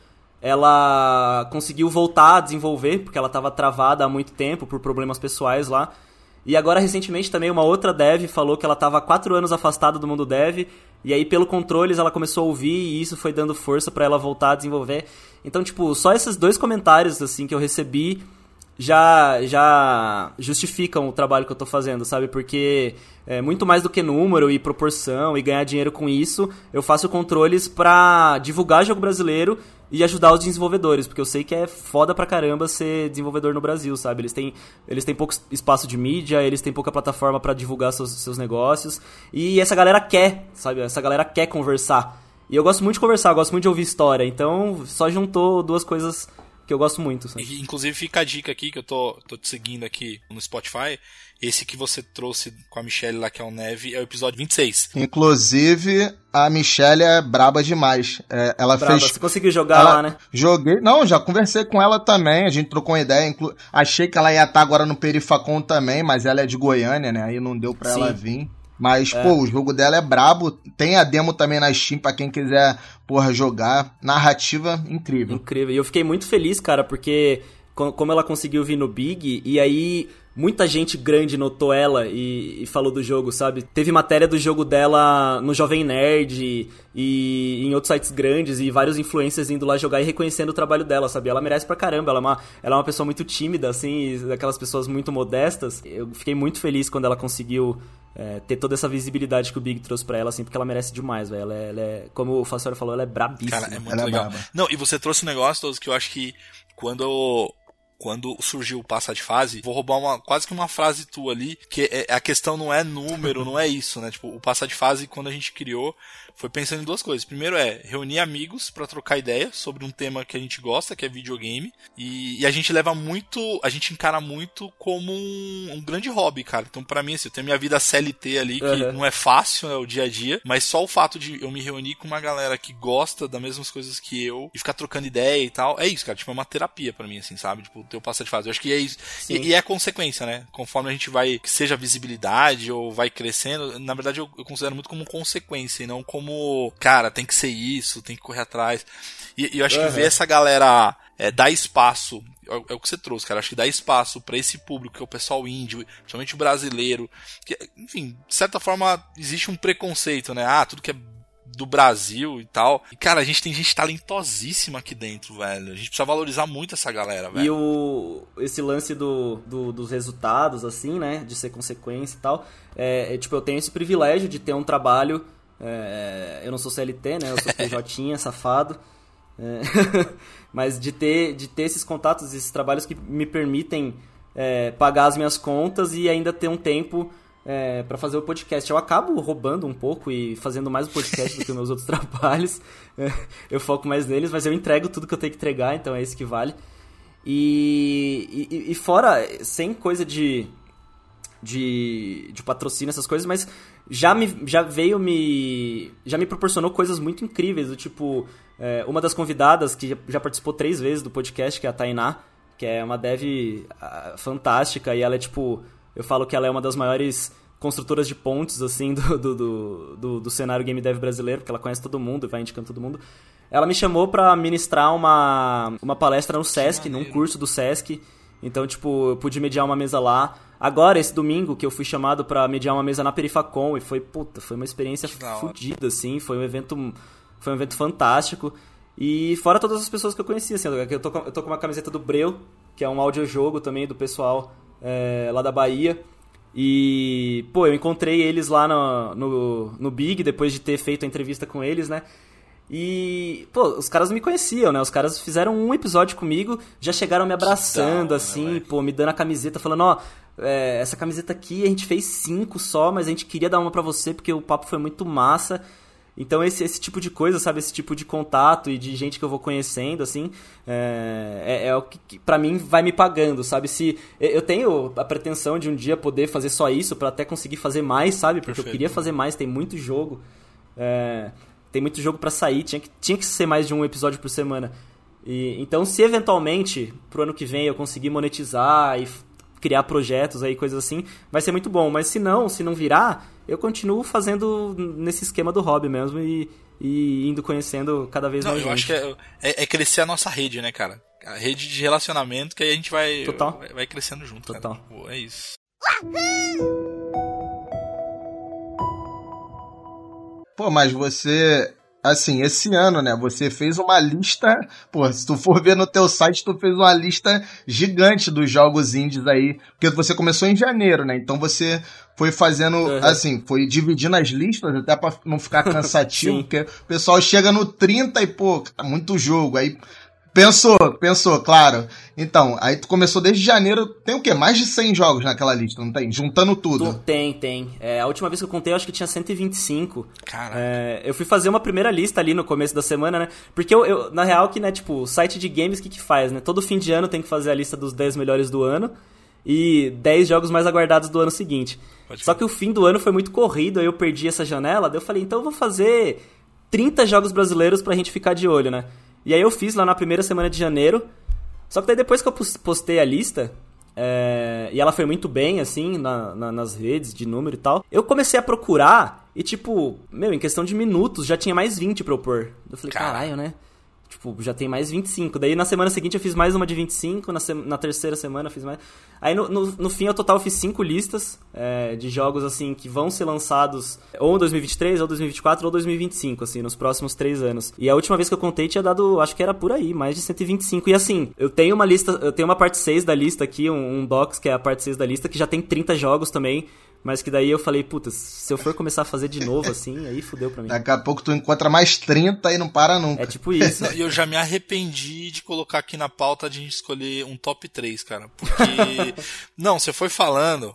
ela conseguiu voltar a desenvolver, porque ela estava travada há muito tempo por problemas pessoais lá. E agora, recentemente, também uma outra dev falou que ela estava quatro anos afastada do mundo dev, e aí, pelo controles, ela começou a ouvir, e isso foi dando força para ela voltar a desenvolver. Então, tipo, só esses dois comentários, assim, que eu recebi já já justificam o trabalho que eu tô fazendo, sabe? Porque é muito mais do que número e proporção e ganhar dinheiro com isso, eu faço controles pra divulgar jogo brasileiro e ajudar os desenvolvedores, porque eu sei que é foda pra caramba ser desenvolvedor no Brasil, sabe? Eles têm, eles têm pouco espaço de mídia, eles têm pouca plataforma para divulgar seus, seus negócios, e essa galera quer, sabe? Essa galera quer conversar. E eu gosto muito de conversar, eu gosto muito de ouvir história, então só juntou duas coisas que eu gosto muito. Sabe? Inclusive fica a dica aqui que eu tô, tô te seguindo aqui no Spotify. Esse que você trouxe com a Michelle lá, que é o Neve, é o episódio 26. Inclusive, a Michelle é braba demais. É, ela braba. fez. Você conseguiu jogar ela... lá, né? Joguei. Não, já conversei com ela também. A gente trocou uma ideia. Inclu... Achei que ela ia estar agora no Perifacon também, mas ela é de Goiânia, né? Aí não deu pra Sim. ela vir. Mas, é. pô, o jogo dela é brabo. Tem a demo também na Steam pra quem quiser, porra, jogar. Narrativa incrível. Incrível. E eu fiquei muito feliz, cara, porque como ela conseguiu vir no Big, e aí muita gente grande notou ela e, e, falou do jogo, sabe? Teve matéria do jogo dela no Jovem Nerd e, e, em outros sites grandes e vários influencers indo lá jogar e reconhecendo o trabalho dela, sabe? Ela merece pra caramba, ela é uma, ela é uma pessoa muito tímida, assim, daquelas pessoas muito modestas. Eu fiquei muito feliz quando ela conseguiu é, ter toda essa visibilidade que o Big trouxe pra ela, assim, porque ela merece demais, velho. Ela, é, ela é, como o Fassora falou, ela é brabíssima. Cara, é muito ela é legal. É Não, e você trouxe um negócio, todos que eu acho que quando quando surgiu o passa de fase, vou roubar uma quase que uma frase tua ali, que é, a questão não é número, não é isso, né? Tipo, o passa de fase quando a gente criou foi pensando em duas coisas. Primeiro é reunir amigos para trocar ideia sobre um tema que a gente gosta, que é videogame, e, e a gente leva muito, a gente encara muito como um, um grande hobby, cara. Então, para mim, assim, eu tenho minha vida CLT ali, que uhum. não é fácil, é o dia a dia, mas só o fato de eu me reunir com uma galera que gosta das mesmas coisas que eu e ficar trocando ideia e tal, é isso, cara. Tipo, é uma terapia para mim, assim, sabe? Tipo, o teu passa de fase. Eu acho que é isso. E, e, é consequência, né? Conforme a gente vai, que seja visibilidade ou vai crescendo, na verdade eu, eu considero muito como consequência e não como como, cara, tem que ser isso, tem que correr atrás. E, e eu acho uhum. que ver essa galera é, dar espaço, é, é, o que você trouxe, cara, acho que dar espaço para esse público, que é o pessoal índio, principalmente o brasileiro, que, enfim, de certa forma existe um preconceito, né? Ah, tudo que é do Brasil e tal. E, cara, a gente tem gente talentosíssima aqui dentro, velho. A gente precisa valorizar muito essa galera, velho. E o, esse lance do, do dos resultados, assim, né? De ser consequência e tal. É, é, tipo, eu tenho esse privilégio de ter um trabalho é, eu não sou CLT, né? Eu sou PJ, safado. É, mas de ter, de ter esses contatos, esses trabalhos que me permitem é, pagar as minhas contas e ainda ter um tempo é, para fazer o podcast. Eu acabo roubando um pouco e fazendo mais o podcast do que os meus outros trabalhos. É, eu foco mais neles, mas eu entrego tudo que eu tenho que entregar, então é isso que vale. E, e, e fora, sem coisa de de, de patrocínio, essas coisas, mas já, me, já veio me. já me proporcionou coisas muito incríveis, do tipo. É, uma das convidadas que já participou três vezes do podcast, que é a Tainá, que é uma dev uh, fantástica, e ela é tipo. Eu falo que ela é uma das maiores construtoras de pontes, assim, do, do, do, do, do cenário game dev brasileiro, porque ela conhece todo mundo, vai indicando todo mundo. Ela me chamou para ministrar uma, uma palestra no Sesc, num curso do Sesc. Então, tipo, eu pude mediar uma mesa lá. Agora, esse domingo, que eu fui chamado para mediar uma mesa na Perifacom, e foi, puta, foi uma experiência fodida, assim. Foi um evento, foi um evento fantástico. E fora todas as pessoas que eu conhecia, assim, eu tô, com, eu tô com uma camiseta do Breu, que é um audiojogo também do pessoal é, lá da Bahia. E, pô, eu encontrei eles lá no, no, no Big, depois de ter feito a entrevista com eles, né? E, pô, os caras me conheciam, né? Os caras fizeram um episódio comigo, já chegaram me abraçando, né, assim, pô, me dando a camiseta, falando, ó, é, essa camiseta aqui a gente fez cinco só, mas a gente queria dar uma para você porque o papo foi muito massa. Então esse, esse tipo de coisa, sabe, esse tipo de contato e de gente que eu vou conhecendo, assim, é, é, é o que, que para mim vai me pagando, sabe? Se eu tenho a pretensão de um dia poder fazer só isso para até conseguir fazer mais, sabe? Porque Perfeito. eu queria fazer mais, tem muito jogo, é, tem muito jogo para sair, tinha que, tinha que ser mais de um episódio por semana. E, então, se eventualmente pro ano que vem eu conseguir monetizar e criar projetos aí, coisas assim, vai ser muito bom. Mas se não, se não virar, eu continuo fazendo nesse esquema do hobby mesmo e, e indo conhecendo cada vez não, mais eu gente. acho que é, é, é, crescer a nossa rede, né, cara? A rede de relacionamento que aí a gente vai, Total. vai, vai crescendo junto. Total. Cara. Pô, é isso. Pô, mas você assim, esse ano, né, você fez uma lista, pô, se tu for ver no teu site, tu fez uma lista gigante dos jogos indies aí, porque você começou em janeiro, né, então você foi fazendo, uhum. assim, foi dividindo as listas até pra não ficar cansativo, porque o pessoal chega no 30 e, pô, tá muito jogo, aí Pensou, pensou, claro. Então, aí tu começou desde janeiro, tem o quê? Mais de 100 jogos naquela lista, não tem? Juntando tudo. Tem, tem. É, a última vez que eu contei, eu acho que tinha 125. Caraca. É, eu fui fazer uma primeira lista ali no começo da semana, né? Porque eu, eu na real, que, né, tipo, o site de games, o que que faz, né? Todo fim de ano tem que fazer a lista dos 10 melhores do ano e 10 jogos mais aguardados do ano seguinte. Pode Só que o fim do ano foi muito corrido, aí eu perdi essa janela, daí eu falei, então eu vou fazer 30 jogos brasileiros pra gente ficar de olho, né? E aí eu fiz lá na primeira semana de janeiro. Só que daí depois que eu postei a lista, é, e ela foi muito bem, assim, na, na, nas redes de número e tal. Eu comecei a procurar e, tipo, meu, em questão de minutos já tinha mais 20 pra eu pôr. Eu falei, caralho, né? Tipo, já tem mais 25. Daí na semana seguinte eu fiz mais uma de 25, na, se... na terceira semana eu fiz mais. Aí no, no, no fim, ao total, eu fiz cinco listas é, de jogos, assim, que vão ser lançados ou em 2023, ou 2024, ou 2025, assim, nos próximos três anos. E a última vez que eu contei tinha dado, acho que era por aí, mais de 125. E assim, eu tenho uma lista, eu tenho uma parte 6 da lista aqui, um, um docs, que é a parte 6 da lista, que já tem 30 jogos também. Mas que daí eu falei, puta, se eu for começar a fazer de novo assim, aí fudeu pra mim. Daqui a pouco tu encontra mais 30 e não para nunca. É tipo isso. E eu já me arrependi de colocar aqui na pauta de a gente escolher um top 3, cara. Porque. não, você foi falando,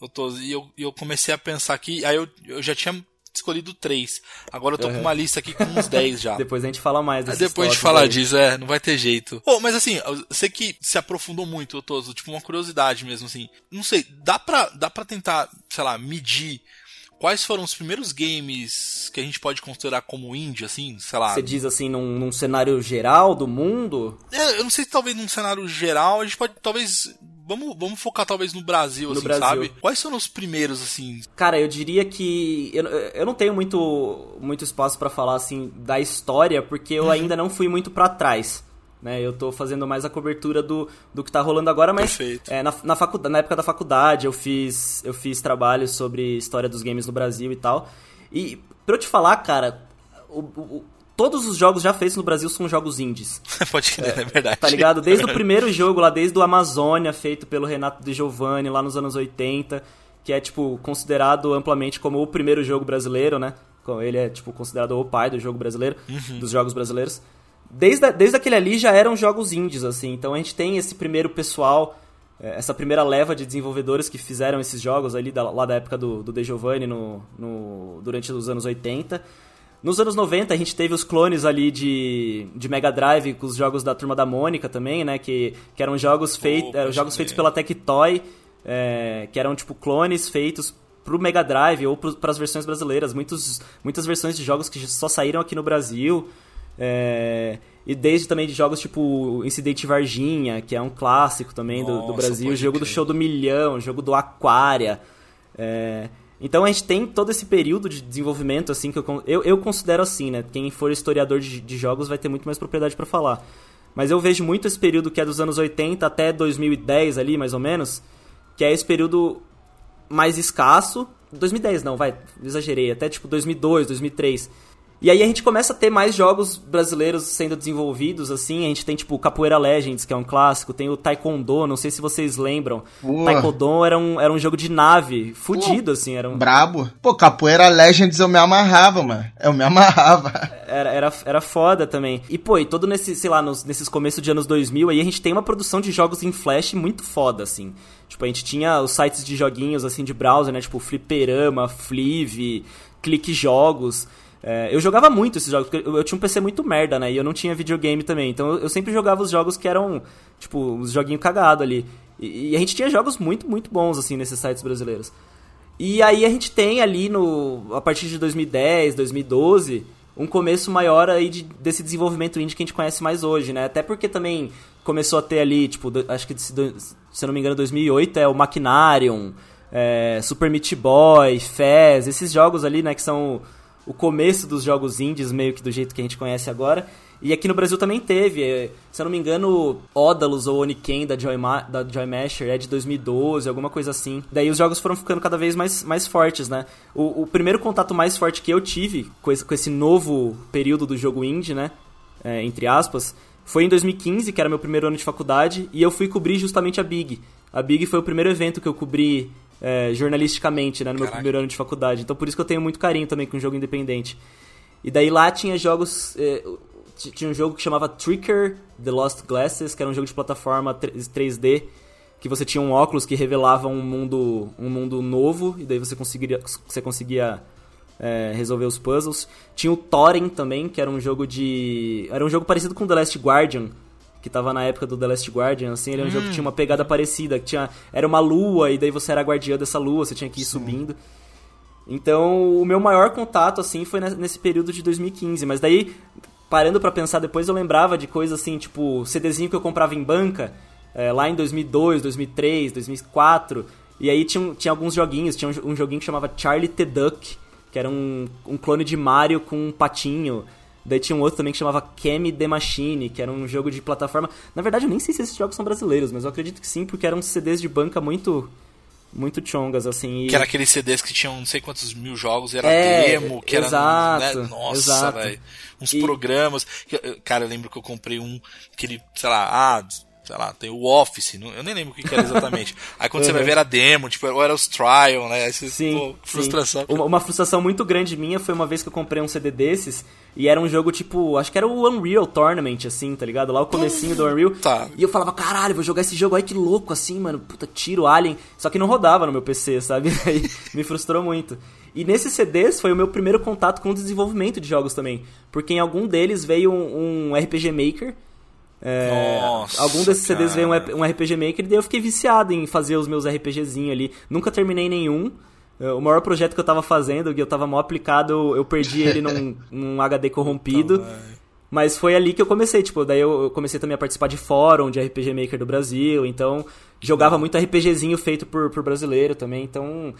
eu tô, e eu, eu comecei a pensar aqui, aí eu, eu já tinha escolhido três. Agora eu tô uhum. com uma lista aqui com uns 10 já. depois a gente fala mais desses Depois a gente fala disso, é, não vai ter jeito. Oh, mas assim, você que se aprofundou muito, Toso, tipo uma curiosidade mesmo, assim. Não sei, dá pra, dá pra tentar, sei lá, medir quais foram os primeiros games que a gente pode considerar como indie, assim, sei lá. Você diz assim, num, num, cenário geral do mundo? É, eu não sei se talvez num cenário geral, a gente pode talvez vamos, vamos focar talvez no Brasil, no assim, Brasil. sabe? Quais são os primeiros, assim? Cara, eu diria que. Eu, eu não tenho muito, muito espaço para falar, assim, da história, porque eu uhum. ainda não fui muito para trás. Né, eu tô fazendo mais a cobertura do, do que tá rolando agora, mas é, na, na, faculdade, na época da faculdade eu fiz, eu fiz trabalhos sobre história dos games no Brasil e tal. E pra eu te falar, cara, o, o, todos os jogos já feitos no Brasil são jogos indies. Pode crer, é, é, verdade. Tá ligado? Desde o primeiro jogo lá, desde o Amazônia, feito pelo Renato De Giovanni lá nos anos 80, que é, tipo, considerado amplamente como o primeiro jogo brasileiro, né? Ele é, tipo, considerado o pai do jogo brasileiro, uhum. dos jogos brasileiros. Desde, desde aquele ali já eram jogos indies, assim. Então a gente tem esse primeiro pessoal, é, essa primeira leva de desenvolvedores que fizeram esses jogos ali, da, lá da época do, do De Giovanni, no, no, durante os anos 80. Nos anos 90 a gente teve os clones ali de, de Mega Drive com os jogos da Turma da Mônica também, né? Que, que eram jogos, feit, oh, eram jogos feitos pela Tectoy. é, que eram tipo clones feitos pro Mega Drive ou para as versões brasileiras. Muitos, muitas versões de jogos que só saíram aqui no Brasil. É, e desde também de jogos tipo Incidente Varginha, que é um clássico também do, do Brasil, o jogo crer. do Show do Milhão, o jogo do Aquária. É, então a gente tem todo esse período de desenvolvimento assim que eu, eu, eu considero assim, né? Quem for historiador de, de jogos vai ter muito mais propriedade para falar. Mas eu vejo muito esse período que é dos anos 80 até 2010 ali, mais ou menos, que é esse período mais escasso. 2010 não, vai, exagerei, até tipo 2002, 2003 e aí a gente começa a ter mais jogos brasileiros sendo desenvolvidos, assim. A gente tem, tipo, Capoeira Legends, que é um clássico. Tem o Taekwondo, não sei se vocês lembram. Boa. Taekwondo era um, era um jogo de nave, fudido, Pô, assim. Era um... Brabo. Pô, Capoeira Legends eu me amarrava, mano. Eu me amarrava. Era, era, era foda também. E, pô, e todo nesse, sei lá, nos, nesses começos de anos 2000, aí a gente tem uma produção de jogos em Flash muito foda, assim. Tipo, a gente tinha os sites de joguinhos, assim, de browser, né? Tipo, Fliperama, Flive, Clique Jogos... É, eu jogava muito esses jogos, porque eu, eu, tinha um PC muito merda, né? E eu não tinha videogame também. Então eu, eu sempre jogava os jogos que eram, tipo, os joguinhos cagados ali. E, e, a gente tinha jogos muito, muito bons, assim, nesses sites brasileiros. E aí a gente tem ali, no a partir de 2010, 2012, um começo maior aí de, desse desenvolvimento indie que a gente conhece mais hoje, né? Até porque também começou a ter ali, tipo, do, acho que se, se eu não me engano, 2008 é o Machinarium, é, Super Meat Boy, Fez, esses jogos ali, né, que são o começo dos jogos indies, meio que do jeito que a gente conhece agora. E aqui no Brasil também teve, é, se eu não me engano, Odalus ou Oniken da Joy, Ma da Joy Masher é de 2012, alguma coisa assim. Daí os jogos foram ficando cada vez mais, mais fortes, né? O, o primeiro contato mais forte que eu tive com esse, com esse novo período do jogo indie, né? É, entre aspas, foi em 2015, que era meu primeiro ano de faculdade, e eu fui cobrir justamente a Big. A Big foi o primeiro evento que eu cobri é, jornalisticamente, né, no Caraca. meu primeiro ano de faculdade. Então por isso que eu tenho muito carinho também com o jogo independente. E daí lá tinha jogos. É, tinha um jogo que chamava Tricker The Lost Glasses, que era um jogo de plataforma 3D, que você tinha um óculos que revelava um mundo, um mundo novo, e daí você conseguiria, você conseguia é, resolver os puzzles. Tinha o Thorin também, que era um jogo de. Era um jogo parecido com The Last Guardian, que tava na época do The Last Guardian, assim, ele é um hum. jogo que tinha uma pegada parecida, que tinha, era uma lua e daí você era guardiã dessa lua, você tinha que ir Sim. subindo. Então, o meu maior contato, assim, foi nesse período de 2015, mas daí, parando para pensar depois, eu lembrava de coisas assim, tipo, CDzinho que eu comprava em banca, é, lá em 2002, 2003, 2004, e aí tinha, tinha alguns joguinhos, tinha um, um joguinho que chamava Charlie the Duck, que era um, um clone de Mario com um patinho, Daí tinha um outro também que chamava Kemi The Machine, que era um jogo de plataforma. Na verdade, eu nem sei se esses jogos são brasileiros, mas eu acredito que sim, porque eram CDs de banca muito muito chongas, assim. E... Que era aqueles CDs que tinham não sei quantos mil jogos, era é, demo, que exato, era. Né? Nossa, velho. Uns e... programas. Cara, eu lembro que eu comprei um que ele, sei lá, ah, sei lá, tem o Office, eu nem lembro o que, que era exatamente. Aí quando uhum. você vai ver a demo, tipo, ou era os trial, né? Sim, pô, frustração. Sim. Uma, uma, frustração muito grande minha foi uma vez que eu comprei um CD desses e era um jogo tipo, acho que era o Unreal Tournament, assim, tá ligado? Lá o comecinho do Unreal. Tá. E eu falava, caralho, vou jogar esse jogo aí, que louco, assim, mano, puta, tiro, Alien. Só que não rodava no meu PC, sabe? Aí me frustrou muito. E nesses CDs foi o meu primeiro contato com o desenvolvimento de jogos também. Porque em algum deles veio um, um RPG Maker é, Nossa, algum desses CDs veio um, um RPG Maker e daí eu fiquei viciado em fazer os meus RPGzinhos ali. Nunca terminei nenhum. É, o maior projeto que eu tava fazendo, que eu tava mal aplicado, eu perdi ele num, num HD corrompido. Mas foi ali que eu comecei, tipo, daí eu comecei também a participar de fórum de RPG Maker do Brasil, então jogava muito RPGzinho feito por, por brasileiro também, então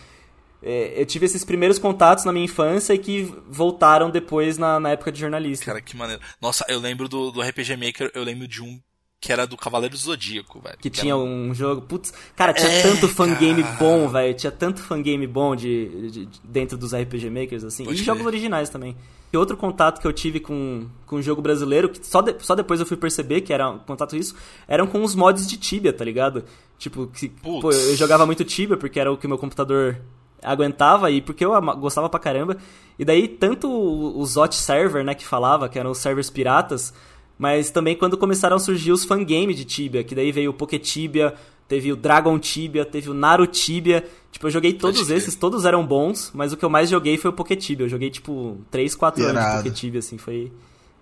eu tive esses primeiros contatos na minha infância e que voltaram depois na, na época de jornalista. Cara, que maneiro. Nossa, eu lembro do, do RPG Maker, eu lembro de um que era do Cavaleiro do Zodíaco, velho. Que, que tinha um... um jogo. Putz, cara, tinha é, tanto fangame bom, velho. Tinha tanto fangame bom de, de, de, dentro dos RPG Makers, assim. Pode e jogos originais também. E outro contato que eu tive com, com um jogo brasileiro, que só, de, só depois eu fui perceber que era um contato isso, eram com os mods de Tibia, tá ligado? Tipo, que, pô, eu jogava muito Tibia porque era o que meu computador aguentava e porque eu gostava pra caramba. E daí, tanto o Zot Server, né, que falava, que eram os servers piratas, mas também quando começaram a surgir os fangame de Tibia, que daí veio o Poké Tibia, teve o Dragon Tibia, teve o Naru Tibia. Tipo, eu joguei todos esses, todos eram bons, mas o que eu mais joguei foi o Poké Tibia. Eu joguei, tipo, 3, 4 anos de Poké Tibia, assim, foi...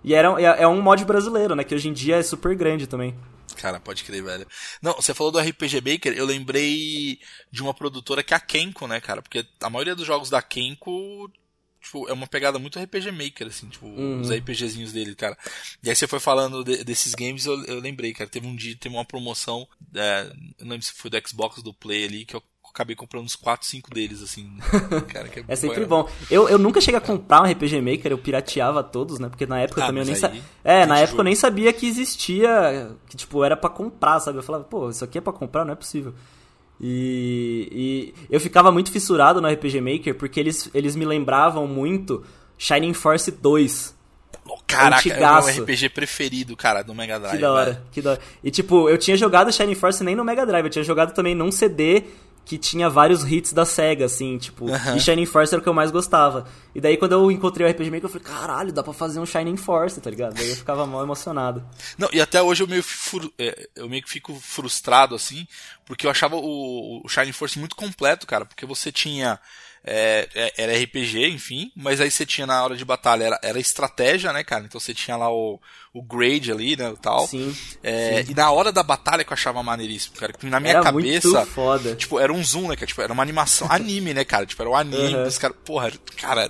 E era, é, é um mod brasileiro, né, que hoje em dia é super grande também. Cara, pode crer, velho. Não, você falou do RPG Maker, eu lembrei de uma produtora que é a Kenko, né, cara? Porque a maioria dos jogos da Kenko tipo, é uma pegada muito RPG Maker, assim, tipo, Uhum. os RPGzinhos dele, cara. E aí você foi falando de- desses games, eu, eu lembrei, cara, teve um dia, teve uma promoção, é, eu não lembro se foi do Xbox, do Play ali, que eu acabei comprando uns 4, 5 deles, assim. cara, que É sempre bom. Eu, eu nunca cheguei a comprar um RPG Maker, eu pirateava todos, né? Porque na época Ah, também eu nem sabia. É, na época eu nem sabia que existia. Que, tipo, era pra comprar, sabe? Eu falava, pô, isso aqui é pra comprar? Não é possível. E, e eu ficava muito fissurado no RPG Maker porque eles, eles me lembravam muito Shining Force 2. Caraca, é o meu RPG preferido, cara, do Mega Drive. Que da hora, velho. que da hora. E tipo, eu tinha jogado Shining Force nem no Mega Drive, eu tinha jogado também num CD que tinha vários hits da SEGA, assim, tipo, e Shining Force era o que eu mais gostava. E daí quando eu encontrei o RPG Maker, eu falei, caralho, dá pra fazer um Shining Force, tá ligado? Daí eu ficava mal emocionado. Não, e até hoje eu meio, fru- é, eu meio que fico frustrado, assim, porque eu achava o, o Shining Force muito completo, cara, porque você tinha. É, é, era RPG, enfim, mas aí você tinha na hora de batalha, era, era estratégia, né, cara? Então você tinha lá o, o grade ali, né, o tal. Sim, É, E na hora da batalha que eu achava maneiríssimo, cara, na minha Era cabeça. muito foda. Tipo, era um zoom, né, cara? Tipo, era uma animação anime, né, cara? Tipo, era um anime Uhum. dos caras. Porra, cara.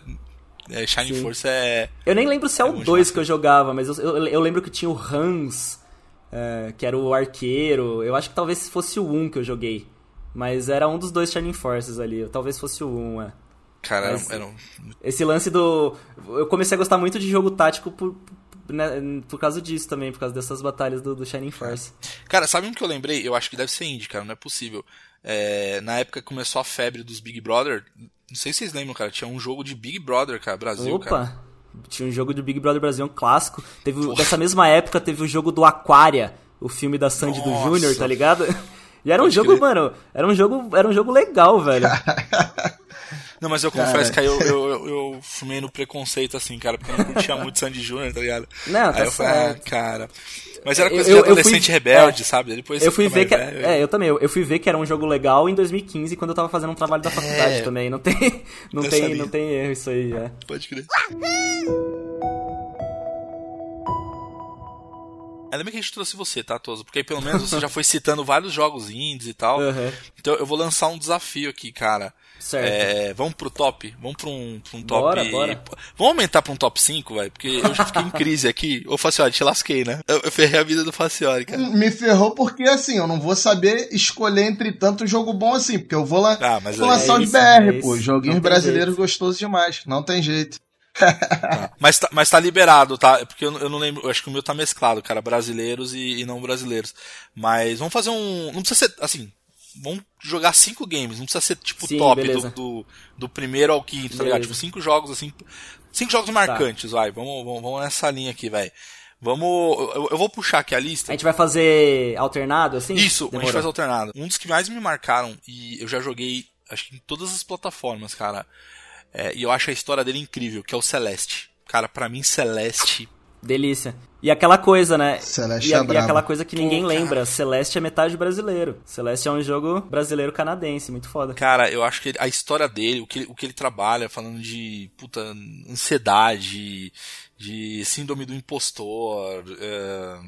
É, Shining Sim. Force é. Eu nem lembro se é, É o bom 2 demais. que eu jogava, mas eu, eu, eu lembro que tinha o Hans, é, que era o arqueiro. Eu acho que talvez fosse o 1 que eu joguei. Mas era um dos dois Shining Forces ali. Talvez fosse o 1, é. Cara, Mas- era, um- Esse lance do. Eu comecei a gostar muito de jogo tático por, né, por causa disso também, por causa dessas batalhas do, do Shining Force. Cara, sabe um que eu lembrei? Eu acho que deve ser indie, cara, não é possível. É, na época que começou a febre dos Big Brother, não sei se vocês lembram, cara, tinha um jogo de Big Brother, cara, Brasil, cara. Opa! Tinha um jogo do Big Brother Brasil, um clássico. Teve, dessa mesma época teve o jogo do Aquaria, o filme da Sandy do Nossa. Júnior, tá ligado? E era um Pode jogo, crer. mano, era um jogo, era um jogo legal, velho. Não, mas eu confesso que aí eu, eu, eu, eu fumei no preconceito, assim, cara, porque eu não curtia muito Sandy Júnior, tá ligado? Não, tá aí eu falei, ah, cara. Mas era Eu- coisa eu- de eu fui- adolescente rebelde, é. sabe? Depois Eu fui ver que. mais velho, É, eu também. Eu, fui ver que era um jogo legal em 2015, quando eu tava fazendo um trabalho da faculdade É. também. Não tem, não tem, sabia. não tem erro isso aí, é. Pode crer. Ainda bem que a gente trouxe você, tá, Toso? Porque aí pelo menos você já foi citando vários jogos indies e tal. Aham. Então eu vou lançar um desafio aqui, cara. Certo. É, vamos pro top? Vamos pra um, pra um top. Bora, bora. Vamos aumentar pra um top 5, velho? Porque eu já fiquei em crise aqui. Ô, Facioli, te lasquei, né? Eu, eu ferrei a vida do Facioli, cara. Me ferrou porque, assim, eu não vou saber escolher entre tanto jogo bom assim, porque eu vou, lá, Ah, mas vou aí- lançar é isso, BR, é pô. Joguinhos brasileiros jeito. gostosos demais. Não tem jeito. Mas tá, mas tá liberado, tá? É Porque eu, não- eu não lembro, eu acho que o meu tá mesclado, cara, brasileiros e, e não brasileiros. Mas vamos fazer um. Não precisa ser, assim, vamos jogar cinco games, não precisa ser tipo Sim, top do, do, do primeiro ao quinto, tá ligado? Beleza. Tá. Tipo, cinco jogos assim. Cinco jogos marcantes, vai. Vamos, vamos, vamos nessa linha aqui, velho. Vamos. Eu, eu vou puxar aqui a lista. A gente vai fazer alternado, assim? Isso, a gente Demorou. faz alternado. Um dos que mais me marcaram, e eu já joguei, acho que em todas as plataformas, cara. É, e eu acho a história dele incrível, que é o Celeste. Cara, pra mim, Celeste. Delícia. E aquela coisa, né? Celeste e, a- é e aquela coisa que ninguém Pô, lembra. Celeste é metade brasileiro. Celeste é um jogo brasileiro-canadense, muito foda. Cara, eu acho que a história dele, o que, ele- o que ele trabalha, falando de puta ansiedade, de síndrome do impostor. é,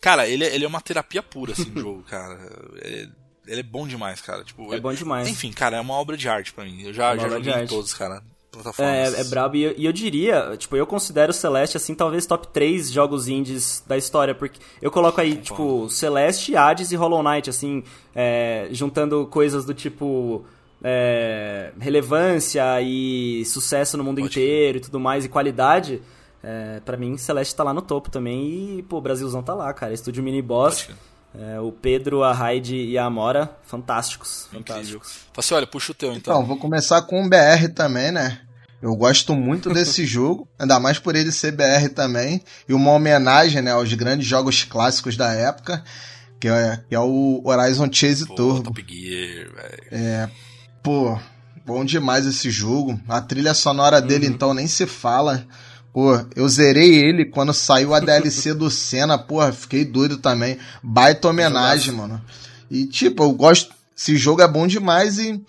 Cara, ele, é- ele é uma terapia pura, assim, o jogo, cara. É- ele é bom demais, cara. Tipo, É bom demais. Enfim, cara, é uma obra de arte pra mim. Eu já, É já joguei todos, cara. Plataformas. É, é brabo. E eu, e eu diria, tipo, eu considero Celeste, assim, talvez top 3 jogos indies da história, porque eu coloco aí, tipo, Celeste, Hades e Hollow Knight, assim, é, juntando coisas do tipo. é, relevância e sucesso no mundo Pode inteiro e tudo mais, e qualidade. É, para mim, Celeste tá lá no topo também. E, pô, o Brasilzão tá lá, cara. Estúdio Mini Boss. Pode é, o Pedro, a Raid e a Amora, fantásticos. Fantásticos. Assim, olha, puxa o teu então. Então, vou começar com o BR também, né? Eu gosto muito desse jogo, ainda mais por ele ser BR também, e uma homenagem né, aos grandes jogos clássicos da época, que é, que é o Horizon Chase Pô, Turbo. Top Gear, velho. Pô, bom demais esse jogo. A trilha sonora dele, então, nem se fala. Pô, eu zerei ele quando saiu a DLC do Senna, porra, fiquei doido também. Baita homenagem, mano. E, tipo, eu gosto. Esse jogo é bom demais e.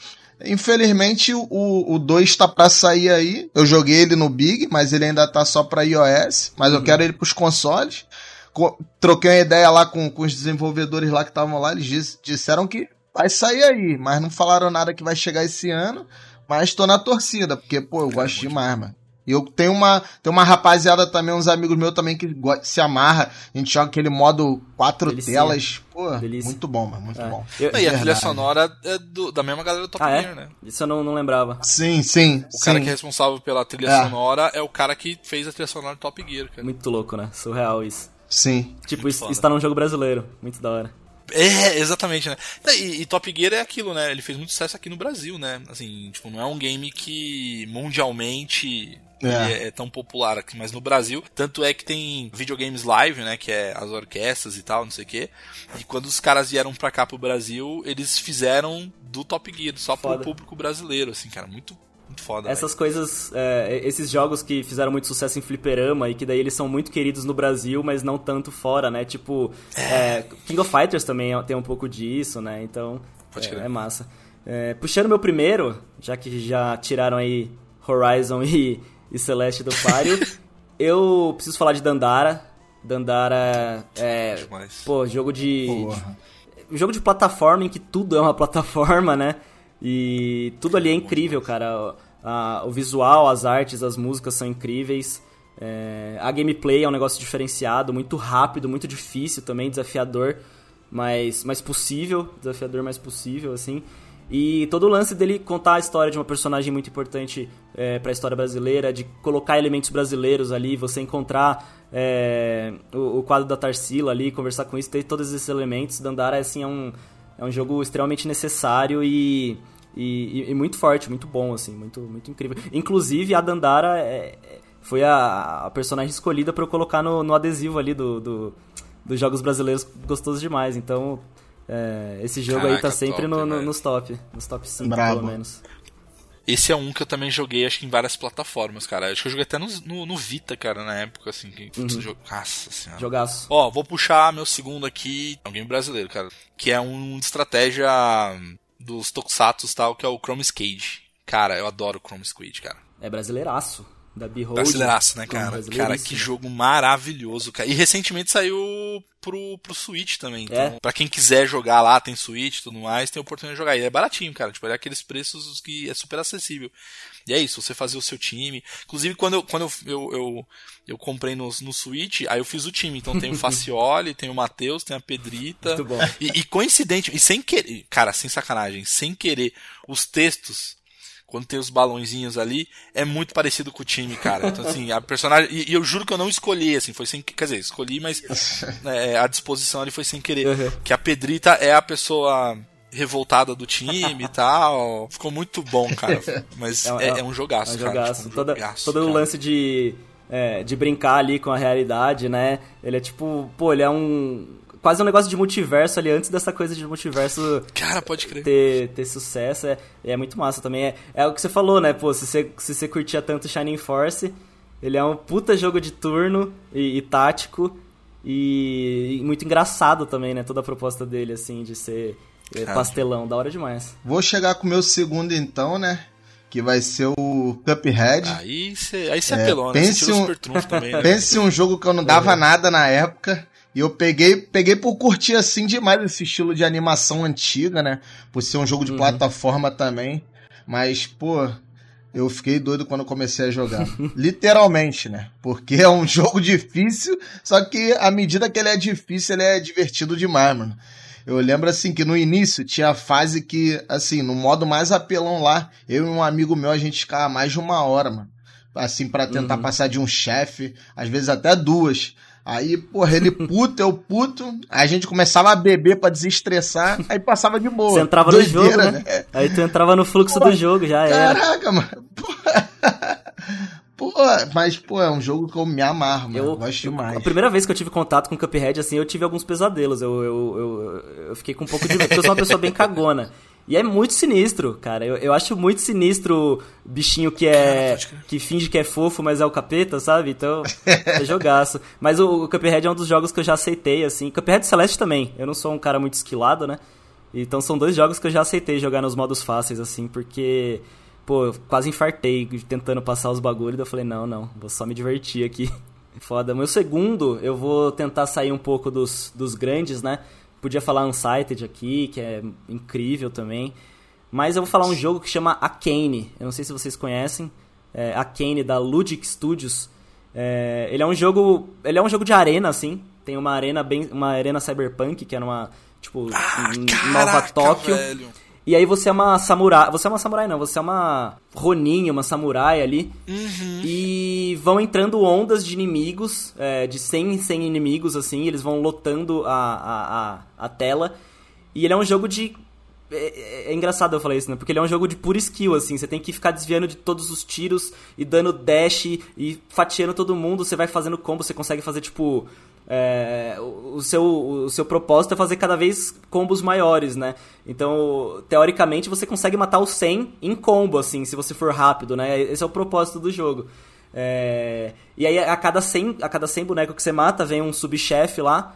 Infelizmente o 2 tá pra sair aí. Eu joguei ele no Big, mas ele ainda tá só pra iOS. Mas eu quero ele pros consoles. co- troquei uma ideia lá com, com os desenvolvedores lá que estavam lá, eles dis- disseram que vai sair aí, mas não falaram nada que vai chegar esse ano, mas tô na torcida, porque, pô, eu gosto demais, mano. E eu tenho uma, tem uma rapaziada também, uns amigos meus também que se amarra, a gente joga aquele modo quatro Delícia. telas, pô, Delícia. muito bom, mano, muito É. bom. Eu- E a trilha sonora é do- da mesma galera do Top Ah, Gear, é? né? Isso eu não, não lembrava. Sim, sim, O sim. cara que é responsável pela trilha É. sonora é o cara que fez a trilha sonora do Top Gear, cara. Muito louco, né? Surreal isso. Sim. Tipo, Muito isso, foda. isso tá num jogo brasileiro. Muito da hora. É, exatamente, né? E, e Top Gear é aquilo, né? Ele fez muito sucesso aqui no Brasil, né? Assim, tipo, não é um game que mundialmente É. é, é tão popular aqui, mas no Brasil, tanto é que tem videogames live, né? Que é as orquestras e tal, não sei o quê. E quando os caras vieram pra cá pro Brasil, eles fizeram do Top Gear, só pro Foda. público brasileiro, assim, cara. Muito, muito foda. Essas coisas, é, esses jogos que fizeram muito sucesso em fliperama e que daí eles são muito queridos no Brasil, mas não tanto fora, né? Tipo, é, King of Fighters também tem um pouco disso, né? Então, Pode é, é massa. É, puxando meu primeiro, já que já tiraram aí Horizon e, e Celeste do páreo, eu preciso falar de Dandara. Dandara é, Demais. pô, jogo de, um jogo de plataforma em que tudo é uma plataforma, né? E tudo ali é incrível, cara. A- o visual, as artes, as músicas são incríveis. É, a gameplay é um negócio diferenciado, muito rápido, muito difícil também, desafiador, mas, mas possível, desafiador, mas possível, assim. E todo o lance dele contar a história de uma personagem muito importante é, para a história brasileira, de colocar elementos brasileiros ali, você encontrar é, o, o quadro da Tarsila ali, conversar com isso, ter todos esses elementos. Dandara, assim, é um, é um jogo extremamente necessário e, e, e muito forte, muito bom, assim, muito, muito incrível. Inclusive, a Dandara é- é- foi a, a personagem escolhida para eu colocar no, no adesivo ali do, do- dos jogos brasileiros gostoso demais. Então, é, esse jogo aí Caraca, tá sempre top, no- no- velho. nos top, nos top 5, Brabo. pelo menos. Esse é um que eu também joguei, acho que em várias plataformas, cara. Acho que eu joguei até no, no, no Vita, cara, na época, assim. Que, putz, jogo- Nossa senhora. Jogaço. Ó, vou puxar meu segundo aqui, é um game brasileiro, cara. Que é um de estratégia dos Tokusatsu e tal, que é o Chrome Cage. Cara, eu adoro o Chrome Squid, cara. É brasileiraço. Da Behold. Brasileiraço, né, cara? Cara, que jogo maravilhoso, cara. E recentemente saiu pro, pro Switch também. Então, É? pra quem quiser jogar lá, tem Switch e tudo mais, tem oportunidade de jogar. E é baratinho, cara. Tipo, é aqueles preços que é super acessível. E é isso, você fazer o seu time. Inclusive, quando eu, quando eu, eu, eu, eu comprei no, no Switch, aí eu fiz o time. Então tem o Facioli, tem o Matheus, tem a Pedrita. Muito bom. E, e coincidente, e sem querer, cara, sem sacanagem, sem querer, os textos, quando tem os balãozinhos ali, é muito parecido com o time, cara. Então, assim, a personagem. E, e eu juro que eu não escolhi, assim, foi sem. Quer dizer, escolhi, mas é, a disposição ali foi sem querer. Uhum. Que a Pedrita é a pessoa revoltada do time e tal. Ficou muito bom, cara. Mas é, é um jogaço, É um cara. jogaço. Tipo, um Toda- jogaço, todo o cara. lance de, é, de brincar ali com a realidade, né? Ele é tipo, pô, ele é um. Quase um negócio de multiverso ali, antes dessa coisa de multiverso Cara, pode crer. ter, ter sucesso. É, é muito massa também. É, é o que você falou, né? Pô, se você, se você curtia tanto Shining Force, ele é um puta jogo de turno e, e tático. E, e muito engraçado também, né? Toda a proposta dele, assim, de ser é, Cara. pastelão. Da hora demais. Vou chegar com o meu segundo então, né? Que vai ser o Cuphead. Aí você aí cê É, apelou, né? Pense um- também, né? Pense em um jogo que eu não dava nada na época. E eu peguei, peguei por curtir assim demais esse estilo de animação antiga, né? Por ser um jogo de plataforma também. Mas, pô, eu fiquei doido quando comecei a jogar. Literalmente, né? Porque é um jogo difícil, só que à medida que ele é difícil, ele é divertido demais, mano. Eu lembro assim que no início tinha a fase que, assim, no modo mais apelão lá, eu e um amigo meu, a gente ficava mais de uma hora, mano. Assim, pra tentar passar de um chefe, às vezes até duas. Aí, porra, ele puto, eu puto, aí a gente começava a beber pra desestressar, aí passava de boa. Você entrava Doideira, no jogo, né? Aí tu entrava no fluxo do jogo, já era. Caraca, mano. Porra. Pô, mas, pô, é um jogo que eu me amarro, mano. Eu, gosto demais. A primeira vez que eu tive contato com Cuphead, assim, eu tive alguns pesadelos. Eu, eu, eu, eu fiquei com um pouco de porque eu sou uma pessoa bem cagona. E é muito sinistro, cara. Eu, eu acho muito sinistro o bichinho que é. que finge que é fofo, mas é o capeta, sabe? Então, é jogaço. Mas o, o Cuphead é um dos jogos que eu já aceitei, assim. Cuphead Celeste também. Eu não sou um cara muito esquilado, né? Então são dois jogos que eu já aceitei jogar nos modos fáceis, assim, porque. Pô, eu quase infartei tentando passar os bagulhos. Eu falei, não, não, vou só me divertir aqui. Foda. Meu segundo, eu vou tentar sair um pouco dos, dos grandes, né? Podia falar Unsighted aqui, que é incrível também. Mas eu vou falar um jogo que chama Arcane. Eu não sei se vocês conhecem. É, Arcane, da Ludic Studios. É, ele é um jogo. Ele é um jogo de arena, assim. Tem uma arena bem. Uma arena cyberpunk, que é numa. Tipo, Ah, em caraca, Nova Tóquio. velho. E aí você é uma samurai. Você é uma samurai, não, você é uma Ronin, uma samurai ali. Uhum. E vão entrando ondas de inimigos, é, de 100 em 100 inimigos, assim, eles vão lotando a, a, a, a tela. E ele é um jogo de. É, é- é engraçado eu falar isso, né? Porque ele é um jogo de pura skill, assim. Você tem que ficar desviando de todos os tiros e dando dash e fatiando todo mundo. Você vai fazendo combo, você consegue fazer, tipo. É, o, seu, o seu propósito é fazer cada vez combos maiores, né? Então, teoricamente, você consegue matar o 100 em combo, assim, se você for rápido, né? Esse é o propósito do jogo. É, e aí, a cada 100, a cada 100 bonecos que você mata, vem um subchefe lá.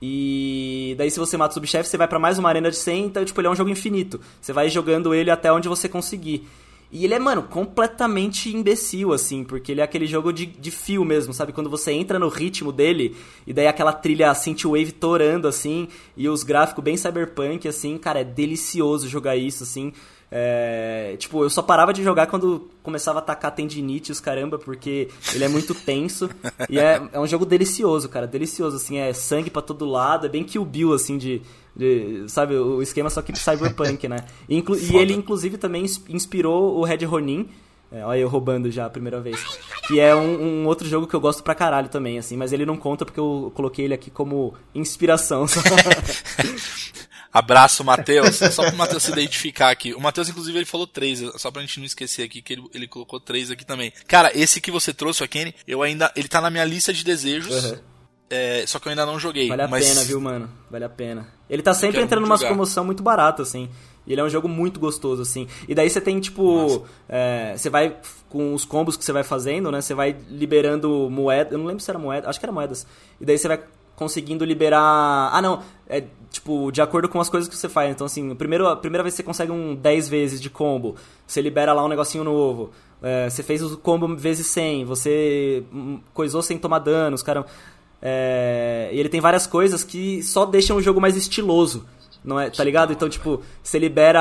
E daí, se você mata o subchefe, você vai pra mais uma arena de 100. Então, tipo, ele é um jogo infinito. Você vai jogando ele até onde você conseguir. E ele é, mano, completamente imbecil, assim, porque ele é aquele jogo de, de fio mesmo, sabe? Quando você entra no ritmo dele, e daí aquela trilha synthwave torando, assim, e os gráficos bem cyberpunk, assim, cara, é delicioso jogar isso, assim. É, tipo, eu só parava de jogar quando começava a atacar tendinite os caramba, porque ele é muito tenso. e é, é um jogo delicioso, cara, delicioso, assim, é sangue pra todo lado, é bem Kill Bill, assim, de, de, sabe, o esquema só que de cyberpunk, né? E, e ele, inclusive, também ins- inspirou o Red Ronin, é, olha eu roubando já a primeira vez. Que é um, um outro jogo que eu gosto pra caralho também, assim, mas ele não conta porque eu coloquei ele aqui como inspiração. Abraço, Matheus. Só pro Matheus se identificar aqui. O Matheus, inclusive, ele falou três, só pra gente não esquecer aqui, que ele, ele colocou três aqui também. Cara, esse que você trouxe, o Kenny, eu ainda. Ele tá na minha lista de desejos. Uhum. é, só que eu ainda não joguei. Vale a mas pena, viu, mano? Vale a pena. Ele tá sempre entrando numa promoção muito barata, assim. E ele é um jogo muito gostoso, assim. E daí você tem, tipo. é, você vai. Com os combos que você vai fazendo, né? Você vai liberando moedas. Eu não lembro se era moeda. Acho que era moedas. E daí você vai conseguindo liberar. Ah, não. É tipo, de acordo com as coisas que você faz. Então, assim, primeiro, a primeira vez que você consegue um 10 vezes de combo, você libera lá um negocinho novo. É, você fez o combo vezes 100, você hum, coisou sem tomar danos, cara. É, e ele tem várias coisas que só deixam o jogo mais estiloso. Não é, tá ligado? Então, tipo, você libera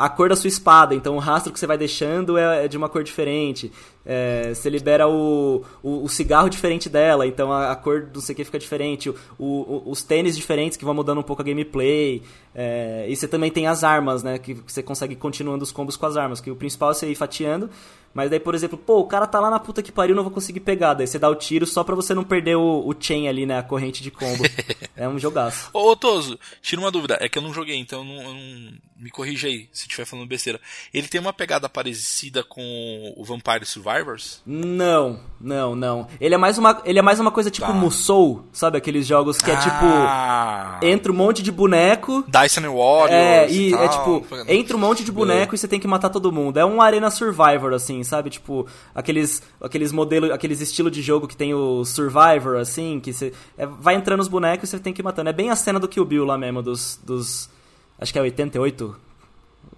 a, cor da sua espada, então o rastro que você vai deixando é, é de uma cor diferente. É, você libera o, o, o cigarro diferente dela, então a, a cor do sei que fica diferente. O, o- os tênis diferentes que vão mudando um pouco a gameplay. É, e você também tem as armas, né? Que você consegue ir continuando os combos com as armas. Que o principal é você ir fatiando. Mas daí, por exemplo, pô, o cara tá lá na puta que pariu, não vou conseguir pegar. Daí você dá o tiro só pra você não perder o, o chain ali, né? A corrente de combo. é um jogaço. Ô, ô Toso, tira uma dúvida. É que eu não joguei, então não, não- me corrija aí se estiver falando besteira. Ele tem uma pegada parecida com o Vampire Survivors? Não, não, não. Ele é mais uma, ele é mais uma coisa tipo Tá. Musou, sabe? Aqueles jogos que é Ah, tipo. Entra um monte de boneco. Dyson Warriors. É, e, e tal. é tipo, entra um monte de boneco e você tem que matar todo mundo. É um Arena Survivor, assim, sabe? Tipo, aqueles, aqueles modelos, aqueles estilo de jogo que tem o Survivor, assim, que você. é, vai entrando os bonecos e você tem que ir matando. É bem a cena do Kill Bill lá mesmo, dos. dos acho que é 88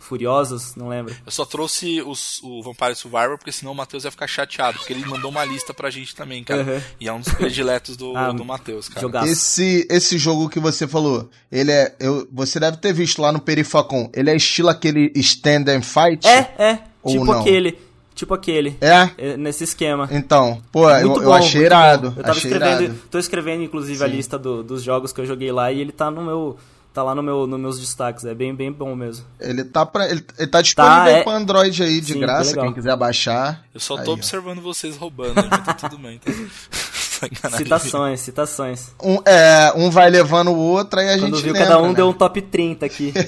Furiosos, não lembro. Eu só trouxe os- o Vampire Survivor porque senão o Matheus ia ficar chateado, porque ele mandou uma lista pra gente também, cara. Uhum. E é um dos prediletos do, Ah, do Matheus, cara. jogaço. Esse, esse jogo que você falou, ele é. Eu, você deve ter visto lá no Perifacon. Ele é estilo aquele Stand and Fight? É, é, Ou tipo não? aquele. Tipo aquele. É? É, Nesse esquema. Então, pô, eu, Muito eu bom, achei muito irado. bom. Eu tava achei escrevendo, irado. tô escrevendo inclusive a Sim. lista do- dos jogos que eu joguei lá e ele tá no meu tá lá no meu nos meus destaques, é bem bem bom mesmo. Ele tá, pra, ele, ele tá disponível Tá, é- pra Android aí, de Sim, graça, que legal. quem quiser baixar. Eu só Aí, tô ó. observando vocês roubando, aí, mas tá tudo bem. Tá... Citações, citações. Um, é, um vai levando o outro, aí a Quando gente viu lembra, cada um né? deu um top 30 aqui.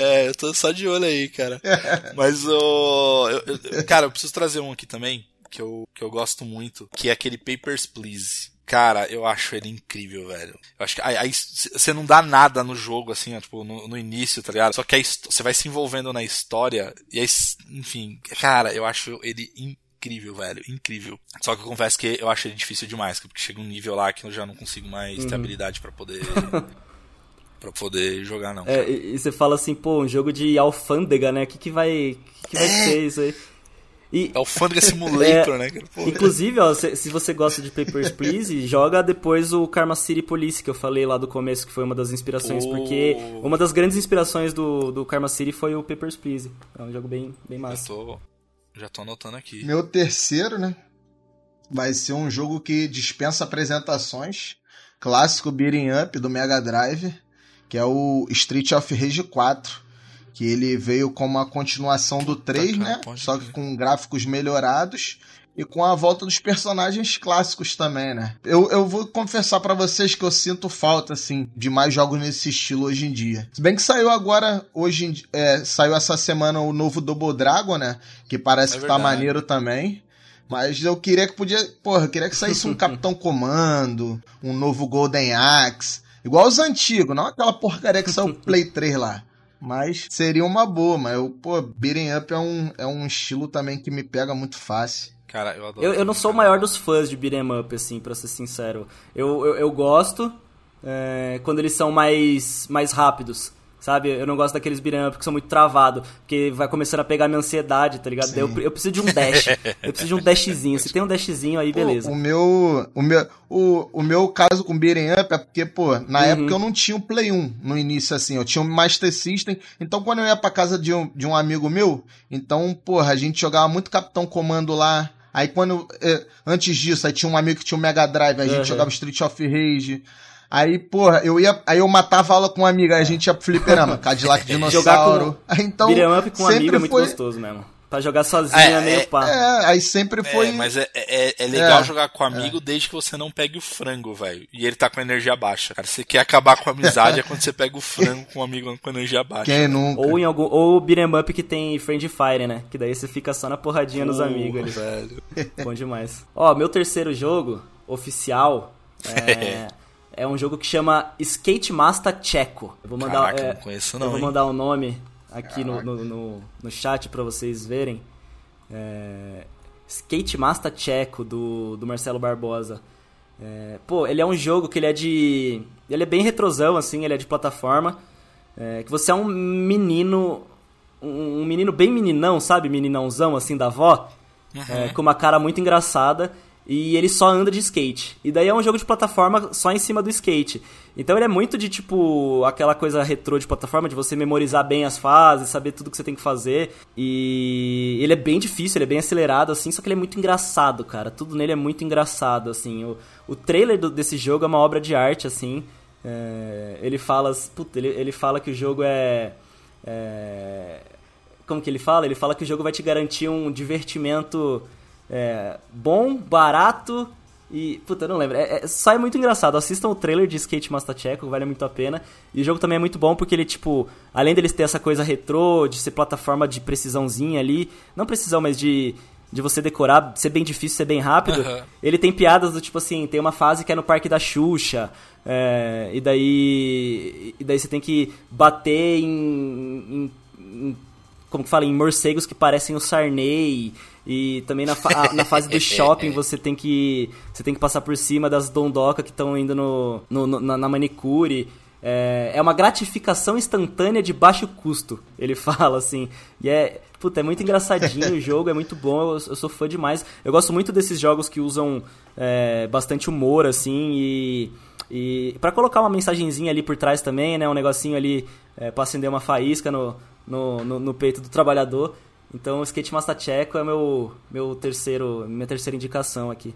É, eu tô só de olho aí, cara. Mas o. eu- eu- cara, eu preciso trazer um aqui também, que eu, que eu gosto muito, que é aquele Papers, Please. Cara, eu acho ele incrível, velho. Eu acho que aí você não dá nada no jogo, assim, ó, tipo, no, no início, tá ligado? Só que você vai se envolvendo na história, e aí, enfim, cara, eu acho ele incrível, velho, incrível. Só que eu confesso que eu acho ele difícil demais, porque chega um nível lá que eu já não consigo mais ter habilidade pra poder. pra poder jogar, não. É, e, e você fala assim, pô, um jogo de alfândega, né? O que, que vai. que, que vai É. ser isso aí? E, É o Fandga Simulator, né? cara? Pô, Inclusive, ó, se, se você gosta de Papers, Please, joga depois o Karma City Police, que eu falei lá do começo, que foi uma das inspirações, Oh. porque uma das grandes inspirações do, do Karma City foi o Papers, Please. É um jogo bem, bem já massa. tô, já tô anotando aqui. Meu terceiro, né? Vai ser um jogo que dispensa apresentações. Clássico beating up do Mega Drive, que é o Street of Rage 4. Que ele veio como a continuação do 3, cara, né? Só que com gráficos melhorados. E com a volta dos personagens clássicos também, né? Eu, eu vou confessar pra vocês que eu sinto falta, assim, de mais jogos nesse estilo hoje em dia. Se bem que saiu agora, hoje é, saiu essa semana o novo Double Dragon, né? Que parece É que tá maneiro também. Mas eu queria que podia. Porra, eu queria que saísse um Capitão Comando, um novo Golden Axe. Igual os antigos, não aquela porcaria que saiu Play 3 lá. Mas seria uma boa, mas eu, pô, beating up é um, é um estilo também que me pega muito fácil. Cara, eu adoro. Eu, eu não sou o maior dos fãs de beat'em up, assim, pra ser sincero. Eu, eu, eu gosto é, quando eles são mais, mais rápidos, sabe? Eu não gosto daqueles beat'em up que são muito travados, porque vai começando a pegar minha ansiedade, tá ligado? Eu, eu preciso de um dash. eu preciso de um dashzinho. Se tem um dashzinho aí, beleza. o meu. O meu, o, o meu caso com beating up é porque, pô, na Uhum. época eu não tinha o Play 1 no início, assim. Eu tinha um Master System. Então, quando eu ia pra casa de um, de um amigo meu, então, porra, a gente jogava muito Capitão Comando lá. Aí quando. eh, antes disso, aí tinha um amigo que tinha um Mega Drive, a gente Uhum. jogava Street of Rage. Aí, porra, eu ia. Aí eu matava aula com um amigo, aí a gente ia pro fliperama, Cadillac Dinossauro. Aí, então, beat'em up com um amigo é muito foi- gostoso mesmo. Pra jogar sozinho É, é, meio é, pá. É, aí sempre foi. É, mas é, é, é legal É, jogar com amigo desde que você não pegue o frango, velho. E ele tá com energia baixa. Cara, você quer acabar com a amizade é quando você pega o frango com um amigo com energia baixa. Quem nunca? Ou em algum. Ou beat'em up que tem friend fire, né? Que daí você fica só na porradinha nos amigos ali. velho. Bom demais. Ó, meu terceiro jogo oficial é, é um jogo que chama Skate Master Checo. Eu vou mandar, Caraca, é, não conheço eu não, vou hein? mandar o nome aqui no, no, no, no chat pra vocês verem. É, Skate Master Checo do, do Marcelo Barbosa. É, pô, ele é um jogo que ele é de. Ele é bem retrosão, assim, ele é de plataforma. É, que você é um menino. Um, um menino bem meninão, sabe? Meninãozão, assim, da avó. é, com uma cara muito engraçada. E ele só anda de skate. E daí é um jogo de plataforma só em cima do skate. Então ele é muito de tipo aquela coisa retrô de plataforma, de você memorizar bem as fases, saber tudo que você tem que fazer. E ele é bem difícil, ele é bem acelerado, assim, só que ele é muito engraçado, cara. Tudo nele é muito engraçado, assim. O, o trailer do- desse jogo é uma obra de arte, assim. É, ele fala. Ele, ele fala que o jogo é. é como que ele fala? Ele fala que o jogo vai te garantir um divertimento é, bom, barato e. Puta, eu não lembro. É, é- só é muito engraçado. Assistam o trailer de Skate Master Checo, vale muito a pena. E o jogo também é muito bom porque ele, tipo, além deles ter essa coisa retrô, de ser plataforma de precisãozinha ali, não precisão, mas de. De você decorar, ser bem difícil, ser bem rápido. Aham. Ele tem piadas do tipo assim, tem uma fase que é no Parque da Xuxa, é, e daí. E daí você tem que bater em- em- em como que fala, em morcegos que parecem o Sarney. E também na, fa- na fase do shopping você tem que você tem que passar por cima das dondoca que estão indo no, no- no- na, na manicure. É, é uma gratificação instantânea de baixo custo, ele fala assim. E é, puta, é muito engraçadinho o jogo, é muito bom, eu, eu sou fã demais. Eu gosto muito desses jogos que usam é, bastante humor, assim, e, e para colocar uma mensagenzinha ali por trás também, né? Um negocinho ali é, pra acender uma faísca no, no, no, no peito do trabalhador. Então o Skate Master Checo é meu, meu terceiro, minha terceira indicação aqui.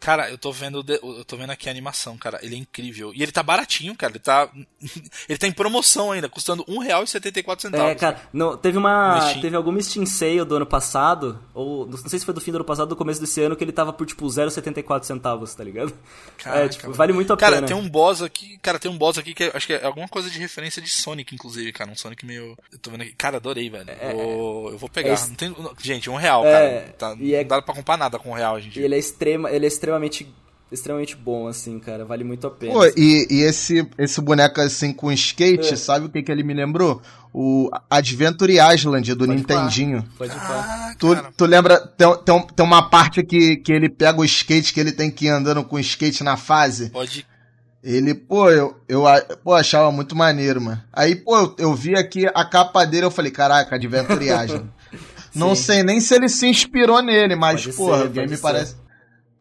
Cara, eu tô vendo eu tô vendo aqui a animação, cara. Ele é incrível. E ele tá baratinho, cara. Ele tá ele tá em promoção ainda, custando R$ 1,74 É, cara, não, teve uma. Teve alguma Steam Sale do ano passado, ou não sei se foi do fim do ano passado ou do começo desse ano, que ele tava por tipo 0,74 centavos, tá ligado? Caraca, é, tipo, mano. vale muito a Cara, pena. tem um boss aqui, cara, tem um boss aqui que é- acho que é alguma coisa de referência de Sonic, inclusive, cara. Um Sonic meio. Eu tô vendo aqui. Cara, adorei, velho. Vou- eu vou pegar. é Não tem... Gente, um real, É, cara. Tá... e é- Não dá pra comprar nada com um real, gente. Ele é extrema, ele é extremamente extremamente bom assim, cara, vale muito a pena. Pô, e, e esse, esse boneco assim com skate, É. sabe o que, que ele me lembrou? O Adventure Island do Pode Nintendinho. Pode ir Ah, Tu, cara. tu lembra? Tem, tem, tem uma parte que, que ele pega o skate, que ele tem que ir andando com o skate na fase. Pode. Ele, pô, eu, eu pô, achava muito maneiro, mano. Aí, pô, eu, eu vi aqui a capa dele, eu falei, caraca, Adventure Island. Não sei nem se ele se inspirou nele, mas, Pode ser, o game parece,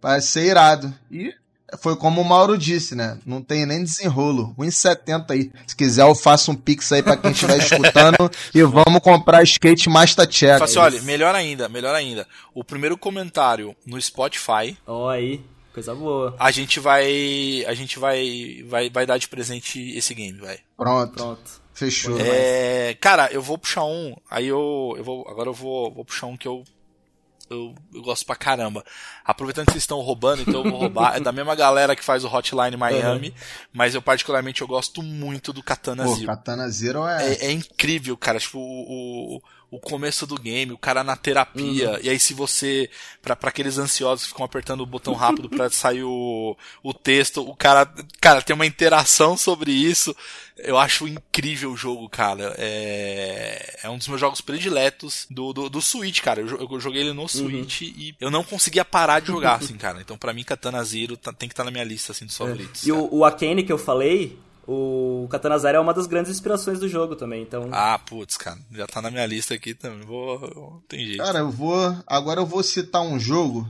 parece ser irado. E foi como o Mauro disse, né? Não tem nem desenrolo. 1,70 aí. Se quiser, eu faço um pix aí pra quem estiver escutando e vamos comprar skate Master Check. Assim, olha, melhor ainda, melhor ainda. O primeiro comentário no Spotify, Ó, aí, coisa boa. a gente vai. A gente vai. Vai, vai dar de presente esse game, vai. Pronto, Pronto. fechou. É, cara, eu vou puxar um. Aí eu, eu vou. Agora eu vou, vou puxar um que eu, eu. eu gosto pra caramba. Aproveitando que vocês estão roubando, então eu vou roubar. É da mesma galera que faz o Hotline Miami. Mas eu, particularmente, eu gosto muito do Katana Pô, Zero. Katana Zero é... É, é incrível, cara. Tipo, o, o, o começo do game, o cara na terapia. E aí, se você. Pra, pra aqueles ansiosos que ficam apertando o botão rápido pra sair o, o texto, o cara. Cara, tem uma interação sobre isso. Eu acho incrível o jogo, cara. É, é um dos meus jogos prediletos do, do, do Switch, cara. Eu, eu joguei ele no Switch e eu não conseguia parar de jogar, assim, cara. Então, pra mim, Katana Zero tá- tem que estar na minha lista, assim, dos favoritos. E cara. o, o Akane que eu falei, o Katana Zero é uma das grandes inspirações do jogo também, então... Ah, putz, cara. Já tá na minha lista aqui também. Vou. Tem jeito. Cara, eu vou. Agora eu vou citar um jogo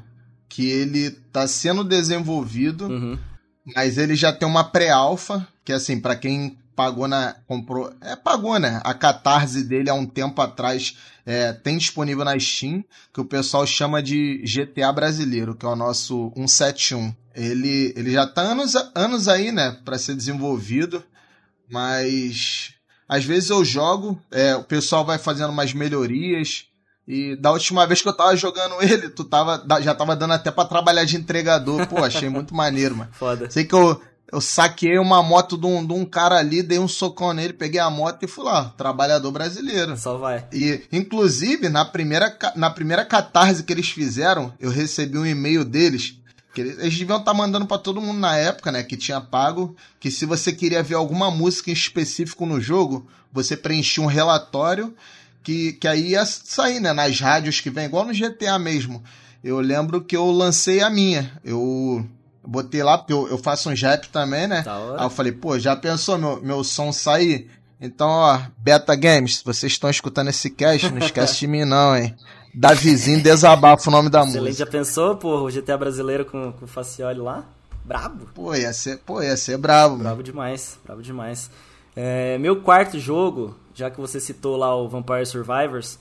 que ele tá sendo desenvolvido, Uhum. mas ele já tem uma pré-alfa, que assim, pra quem pagou na. comprou. É, pagou, né? A catarse dele há um tempo atrás é, tem disponível na Steam, que o pessoal chama de GTA brasileiro, que é o nosso 171. Ele, ele já tá anos, anos aí, né, pra ser desenvolvido, mas às vezes eu jogo, é, o pessoal vai fazendo umas melhorias. E da última vez que eu tava jogando ele, tu tava, já tava dando até pra trabalhar de entregador. Pô, achei muito maneiro, mano. Foda. Sei que eu, eu saquei uma moto de um, de um cara ali, dei um socão nele, peguei a moto e fui lá, trabalhador brasileiro. Só vai. E, inclusive, na primeira, na primeira catarse que eles fizeram, eu recebi um e-mail deles. Que eles, deviam estar mandando pra todo mundo na época, né? Que tinha pago. Que se você queria ver alguma música em específico no jogo, você preenchia um relatório. Que, que aí ia sair, né? Nas rádios que vem, igual no GTA mesmo. Eu lembro que eu lancei a minha. Eu botei lá, porque eu, eu faço um rap também, né? Hora. Aí eu falei, pô, já pensou meu, meu som sair? Então, ó, Beta Games, vocês estão escutando esse cast, não esquece de mim não, hein? Davizinho Desabafo o nome da Excelente. música. Já pensou, pô, o GTA brasileiro com, com o Facioli lá? Brabo. Pô, ia ser, pô, ia ser brabo, mano. Bravo demais, bravo demais. É, meu quarto jogo, já que você citou lá o Vampire Survivors,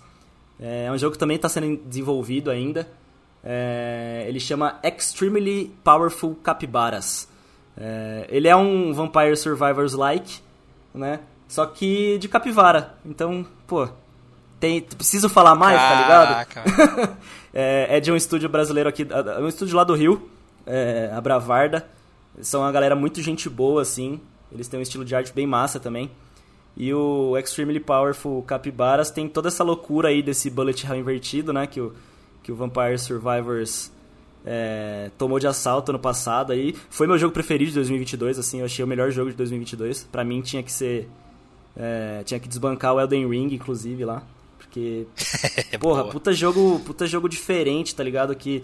é um jogo que também está sendo desenvolvido ainda. É, ele chama Extremely Powerful Capybaras. É, ele é um Vampire Survivors-like, né? Só que de capivara. Então, pô, tem, preciso falar mais, tá ligado? Caraca. é, é de um estúdio brasileiro aqui, é um estúdio lá do Rio, é, a Bravarda. São uma galera muito gente boa, assim. Eles têm um estilo de arte bem massa também. E o Extremely Powerful Capybaras tem toda essa loucura aí desse bullet hell invertido, né? Que o, que o Vampire Survivors é, tomou de assalto ano passado. Aí. Foi meu jogo preferido de 2022, assim. Eu achei o melhor jogo de 2022. Pra mim tinha que ser... é, tinha que desbancar o Elden Ring, inclusive, lá. Porque Porra, puta jogo, puta jogo diferente, tá ligado? Que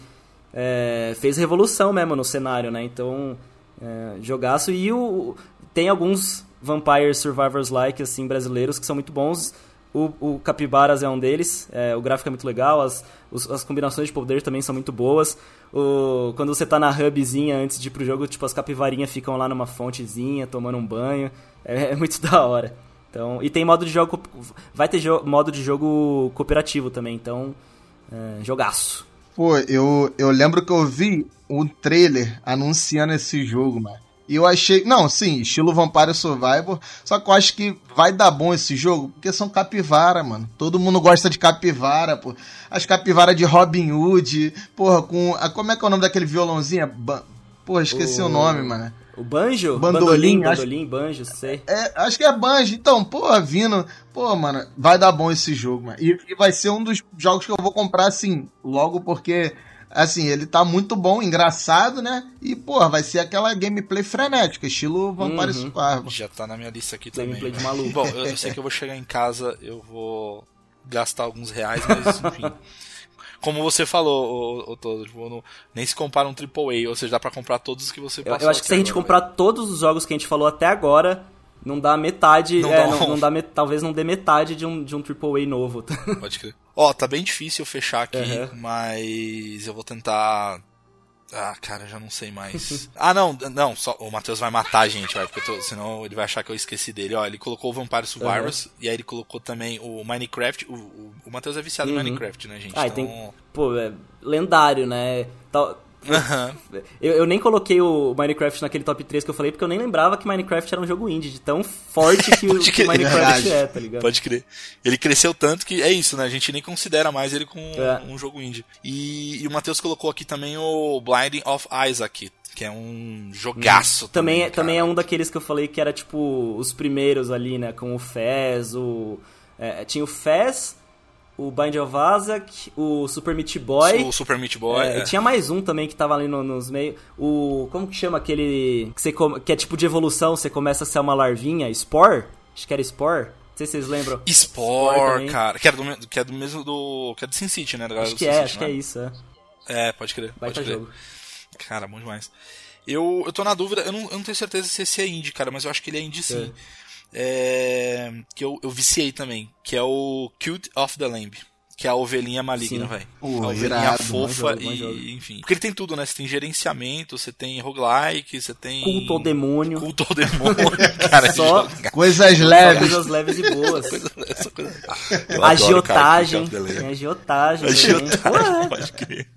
é, fez revolução mesmo no cenário, né? Então, é, jogaço. E o, tem alguns Vampire Survivors like, assim, brasileiros que são muito bons. O, o Capibaras é um deles. é, o gráfico é muito legal. As, os- as combinações de poder também são muito boas. O, quando você tá na hubzinha antes de ir pro jogo, tipo, as capivarinhas ficam lá numa fontezinha, tomando um banho. É, é muito da hora. Então, e tem modo de jogo. Vai ter jo- modo de jogo cooperativo também, então. É, jogaço. Pô, eu, eu lembro que eu vi um trailer anunciando esse jogo, mano. E eu achei. Não, sim, estilo Vampire Survivor. Só que eu acho que vai dar bom esse jogo, porque são capivara, mano. Todo mundo gosta de capivara, pô. As capivaras de Robin Hood. Porra, com. a- Como é que é o nome daquele violãozinho? Porra, esqueci o, O- nome, mano. O banjo? Bandolim, bandolim, acho- bandolim, banjo, sei. É, acho que é Banjo. Então, porra, vindo. Pô, mano, vai dar bom esse jogo, mano. E, e vai ser um dos jogos que eu vou comprar, assim, logo porque. Assim, ele tá muito bom, engraçado, né? E, porra, vai ser aquela gameplay frenética, estilo Vampire Uhum. Survivor. Já tá na minha lista aqui Gameplay também. de maluco. Bom, eu, eu sei que eu vou chegar em casa, eu vou gastar alguns reais, mas enfim. Como você falou, o, todo, tipo, não- nem se compara um AAA, ou seja, dá pra comprar todos os que você Eu, passou eu acho que se a gente agora, comprar todos os jogos que a gente falou até agora, não dá metade, Não é, dá um- não, não dá met- talvez não dê metade de um, de um AAA novo. Pode crer. Ó, tá bem difícil eu fechar aqui, Aham. mas eu vou tentar. Ah, cara, já não sei mais. ah, não, não, só o Matheus vai matar a gente, vai, porque tô- senão ele vai achar que eu esqueci dele. Ó, ele colocou o Vampire Survivors e aí ele colocou também o Minecraft. O, o, o Matheus é viciado em Uhum. Minecraft, né, gente? ah, então... tem, pô, é lendário, né? Tal- Aham. Eu, eu nem coloquei o Minecraft naquele top 3 que eu falei, porque eu nem lembrava que Minecraft era um jogo indie, de tão forte que, o, que. Minecraft Verdade. é, tá ligado? Pode crer. Ele cresceu tanto que é isso, né? A gente nem considera mais ele com É. um jogo indie. E, e o Matheus colocou aqui também o Blinding of Isaac, que é um jogaço. Também, é- cara. também é um daqueles que eu falei que era tipo os primeiros ali, né? Com o Fez, o. é, tinha o Fez, o Bind of Isaac, o Super Meat Boy. O Super Meat Boy. É, é. e tinha mais um também que tava ali no- nos meios. O. Como que chama aquele. Que, come- que é tipo de evolução, você começa a ser uma larvinha? Spore? Acho que era Spore. Não sei se vocês lembram. Spore, também. cara. Que, era do, que é do mesmo do. Que é do Sin City, né? Acho que é, City, acho que né? é isso, é. É, pode crer. Baita pode crer. jogo. Cara, bom demais. Eu, eu tô na dúvida, eu não, eu não tenho certeza se esse é indie, cara, mas eu acho que ele é indie sim. É, que eu, eu viciei também, que é o Cute of the Lamb. Que é a ovelhinha maligna, velho. A ovelhinha irado, fofa jogo, e, jogo. enfim. Porque ele tem tudo, né? Você tem gerenciamento, você tem roguelike, você tem. Culto ao demônio. Culto ao demônio. cara, Só- jogo- Coisas Só leves. coisas leves e boas. essa coisa- Eu adoro, cara, Agiotagem. Lamb. Tem agiotagem. Agiotagem, pode crer.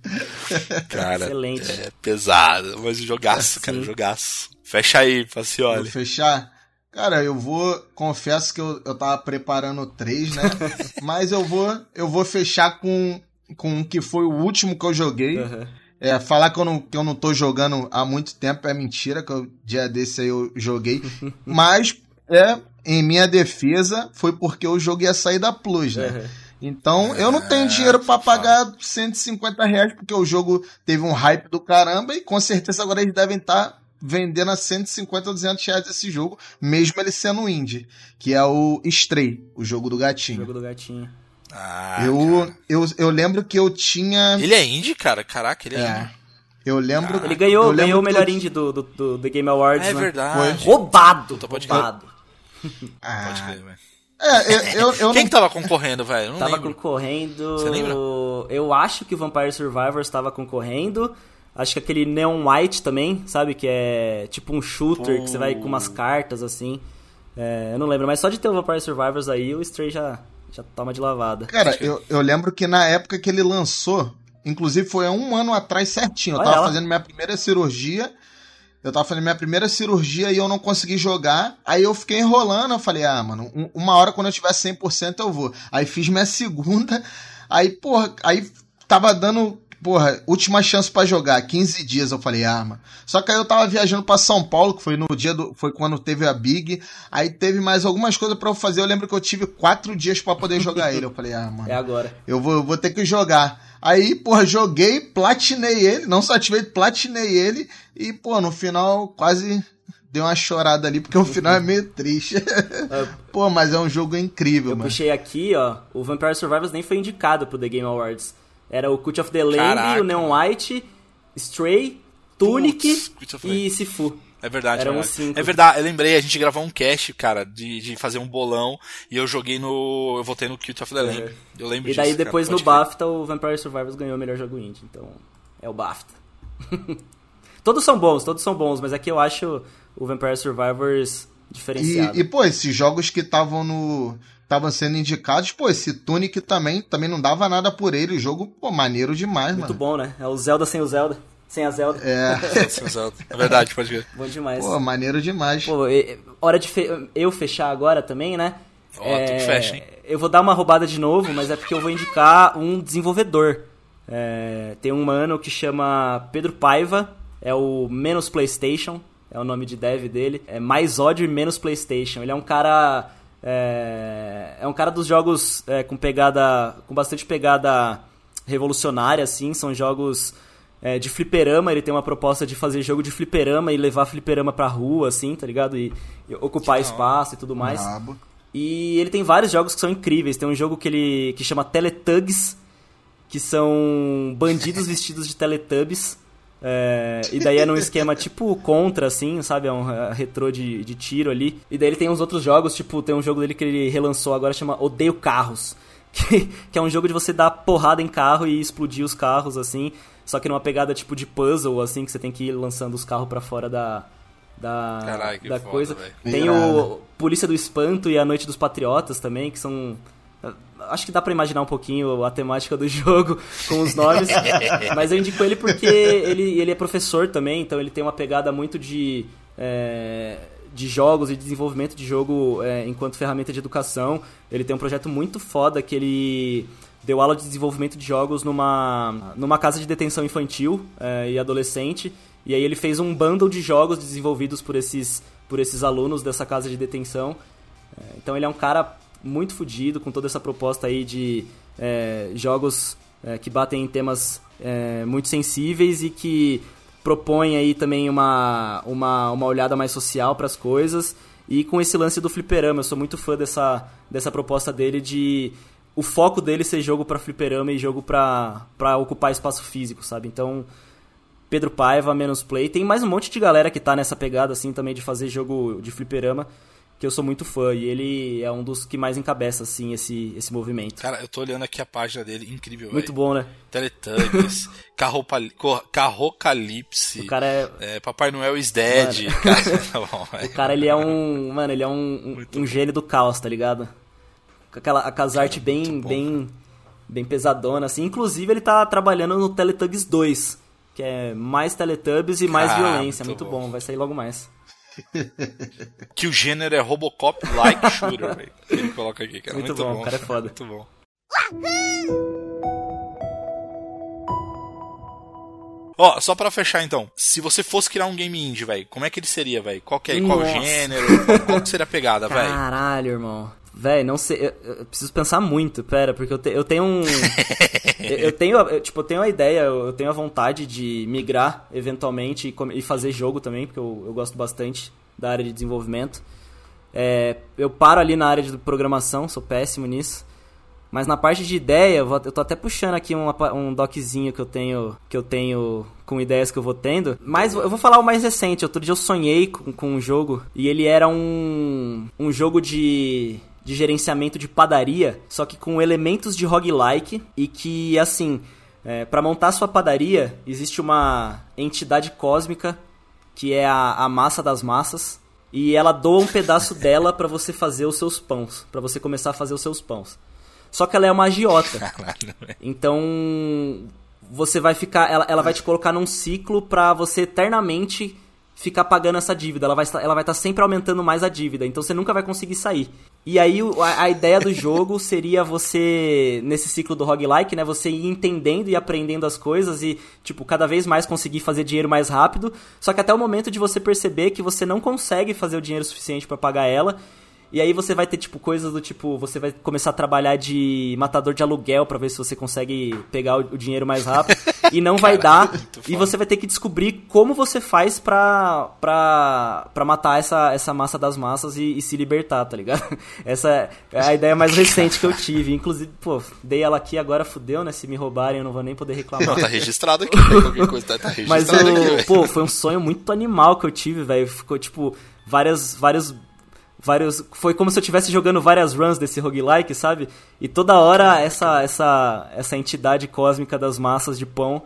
Cara, Excelente. é pesado, mas jogaço, cara, Sim. jogaço. Fecha aí, Vou Facioli. fechar? Cara, eu vou. Confesso que eu, eu tava preparando três, né? Mas eu vou, eu vou fechar com, com o que foi o último que eu joguei. Aham. É, falar que eu, não, que eu não tô jogando há muito tempo é mentira, que o dia desse aí eu joguei. Mas, é, em minha defesa, foi porque o jogo ia sair da Plus, né? Aham. Então, eu não tenho dinheiro pra pagar 150 reais, porque o jogo teve um hype do caramba e com certeza agora eles devem estar vendendo a 150 ou 200 reais esse jogo, mesmo ele sendo indie, que é o Stray, o jogo do gatinho. Jogo do gatinho. Ah, eu, eu, eu lembro que eu tinha. Ele é indie, cara? Caraca, ele é, É. indie. Eu lembro. Ele ganhou, lembro ganhou o melhor indie do, do, do The Game Awards, É né? verdade. Roubado! Pode crer. roubado. Ah, Pode crer, velho. É, eu, eu, eu Quem não que tava concorrendo, velho? Tava lembro. concorrendo. Você lembra? Eu acho que o Vampire Survivors tava concorrendo. Acho que aquele Neon White também, sabe? Que é tipo um shooter que você vai com umas cartas assim. É, eu não lembro, mas só de ter o Vampire Survivors aí, o Stray já, já toma de lavada. Cara, eu, eu lembro que na época que ele lançou, inclusive foi há um ano atrás certinho, eu Olha tava lá. fazendo minha primeira cirurgia. Eu tava fazendo minha primeira cirurgia e eu não consegui jogar. Aí eu fiquei enrolando. Eu falei, ah, mano, um- uma hora quando eu tiver 100% eu vou. Aí fiz minha segunda. Aí, porra, aí tava dando, porra, última chance pra jogar. 15 dias eu falei, ah, mano. Só que aí eu tava viajando pra São Paulo, que foi no dia do. Foi quando teve a Big. Aí teve mais algumas coisas pra eu fazer. Eu lembro que eu tive quatro dias pra poder jogar ele. Eu falei, ah, mano. É agora. Eu vou, eu vou ter que jogar. Aí, porra, joguei, platinei ele, não só ativei, platinei ele, e, pô, no final quase deu uma chorada ali, porque o final é meio triste. pô, mas é um jogo incrível, Eu mano. puxei aqui, ó. O Vampire Survivors nem foi indicado pro The Game Awards. Era o Cult of the Lamb, Caraca. o Neon White, Stray, Tunic Cult e Sifu. É verdade, Eram é verdade. cinco. É verdade, eu lembrei, a gente gravou um cast, cara, de, de fazer um bolão e eu joguei no. Eu votei no Cute of the Lamb. Eu lembro E disso. daí cara, depois no pode crer. BAFTA o Vampire Survivors ganhou o melhor jogo indie, então é o BAFTA. todos são bons, todos são bons, mas aqui eu acho o Vampire Survivors diferenciado. E, e, pô, esses jogos que estavam no. Estavam sendo indicados, pô, esse Tunic também, também não dava nada por ele. O jogo, pô, maneiro demais, Muito mano. bom, né? É o Zelda sem o Zelda. Sem a Zelda. É, É verdade, pode ver. Bom demais. pô, maneiro demais. Pô, e- hora de fe- eu fechar agora também, né? Ó, tu que fecha, hein? Eu vou dar uma roubada de novo, mas é porque eu vou indicar um desenvolvedor. É, tem um mano que chama Pedro Paiva, é o Menos PlayStation, é o nome de dev dele. É mais ódio e menos PlayStation. Ele é um cara. É, é um cara dos jogos é, com pegada. com bastante pegada revolucionária, assim. São jogos é, de fliperama. Ele tem uma proposta de fazer jogo de fliperama e levar fliperama pra rua, assim, tá ligado? E, e ocupar espaço e tudo mais. Brabo. E ele tem vários jogos que são incríveis. Tem um jogo que ele que chama Teletugs, que são bandidos vestidos de Teletubbies. É, e daí é num esquema tipo contra, assim, sabe? É um é, retrô de, de tiro ali. E daí ele tem uns outros jogos, tipo, tem um jogo dele que ele relançou agora, chama Odeio Carros. Que, que é um jogo de você dar porrada em carro e explodir os carros, assim. Só que numa pegada tipo de puzzle, assim, que você tem que ir lançando os carros para fora da, da, Carai, que da foda, coisa. velho. Tem o Polícia do Espanto e a Noite dos Patriotas também, que são. Acho que dá pra imaginar um pouquinho a temática do jogo com os nomes. mas eu indico ele porque ele, ele é professor também, então ele tem uma pegada muito de. é, de jogos e desenvolvimento de jogo é, enquanto ferramenta de educação. Ele tem um projeto muito foda que ele deu aula de desenvolvimento de jogos numa, numa casa de detenção infantil é, e adolescente. E aí ele fez um bundle de jogos desenvolvidos por esses, por esses alunos dessa casa de detenção. É, então ele é um cara muito fodido com toda essa proposta aí de é, jogos é, que batem em temas é, muito sensíveis e que propõe aí também uma, uma, uma olhada mais social para as coisas. E com esse lance do fliperama, eu sou muito fã dessa, dessa proposta dele de o foco dele ser jogo para fliperama e jogo para ocupar espaço físico, sabe? Então, Pedro Paiva, Menos Play. Tem mais um monte de galera que tá nessa pegada, assim, também de fazer jogo de fliperama, que eu sou muito fã. E ele é um dos que mais encabeça, assim, esse, esse movimento. Cara, eu tô olhando aqui a página dele, incrível, Muito velho. bom, né? Teletubbies, Carrocalipse, O cara é, é, Papai Noel is Dead. Cara, tá bom, o cara, ele é um... Mano, ele é um, um, um gênio do caos, tá ligado? Com aquela com as artes bem, bom, bem, bem pesadona, assim. Inclusive, ele tá trabalhando no Teletubbies 2, que é mais Teletubbies e mais violência. muito Muito bom. bom, vai sair logo mais. Que o gênero é Robocop like shooter, velho. Que Ele coloca aqui, cara. Muito Muito, bom, bom. cara é foda. Muito bom. Ó, só pra fechar então, se você fosse criar um game indie, velho, como é que ele seria, velho? Qual que é, qual Nossa. gênero? Qual, qual que seria a pegada, velho? Caralho, irmão. Véi, não sei. Eu, eu preciso pensar muito, pera, porque eu, te- eu tenho um. eu, eu tenho, eu, tipo, eu tenho a ideia, eu tenho a vontade de migrar eventualmente e, e fazer jogo também, porque eu, gosto bastante da área de desenvolvimento. É, eu paro ali na área de programação, sou péssimo nisso. Mas na parte de ideia, eu, vou- eu tô até puxando aqui um, um doczinho que eu tenho que eu tenho com ideias que eu vou tendo. Mas eu vou falar o mais recente. Outro dia eu sonhei com, com um jogo e ele era um, um jogo de, de gerenciamento de padaria, só que com elementos de roguelike e que, assim, é, para montar sua padaria, existe uma entidade cósmica que é a, a massa das massas. E ela doa um pedaço dela pra você fazer os seus pães, Pra você começar a fazer os seus pães. Só que ela é uma agiota. Então, você vai ficar. Ela, ela vai te colocar num ciclo pra você eternamente ficar pagando essa dívida. Ela vai ela vai estar sempre aumentando mais a dívida. Então você nunca vai conseguir sair. E aí a, a ideia do jogo seria você, nesse ciclo do roguelike, né? Você ir entendendo e aprendendo as coisas e, tipo, cada vez mais conseguir fazer dinheiro mais rápido. Só que até o momento de você perceber que você não consegue fazer o dinheiro suficiente pra pagar ela. E aí você vai ter, tipo, coisas do tipo, você vai começar a trabalhar de matador de aluguel pra ver se você consegue pegar o, o dinheiro mais rápido. e não vai dar. E você vai ter que descobrir como você faz pra, pra, pra matar essa, essa massa das massas e, e se libertar, tá ligado? Essa é a ideia mais recente que eu tive. Inclusive, pô, dei ela aqui agora, fudeu, né? Se me roubarem eu não vou nem poder reclamar. Não, tá registrado aqui. Qualquer coisa tá, tá Mas registrado aqui, o, velho. pô, foi um sonho muito animal que eu tive, velho. Ficou tipo várias vários vários foi como se eu estivesse jogando várias runs desse roguelike, sabe? E toda hora essa essa essa entidade cósmica das massas de pão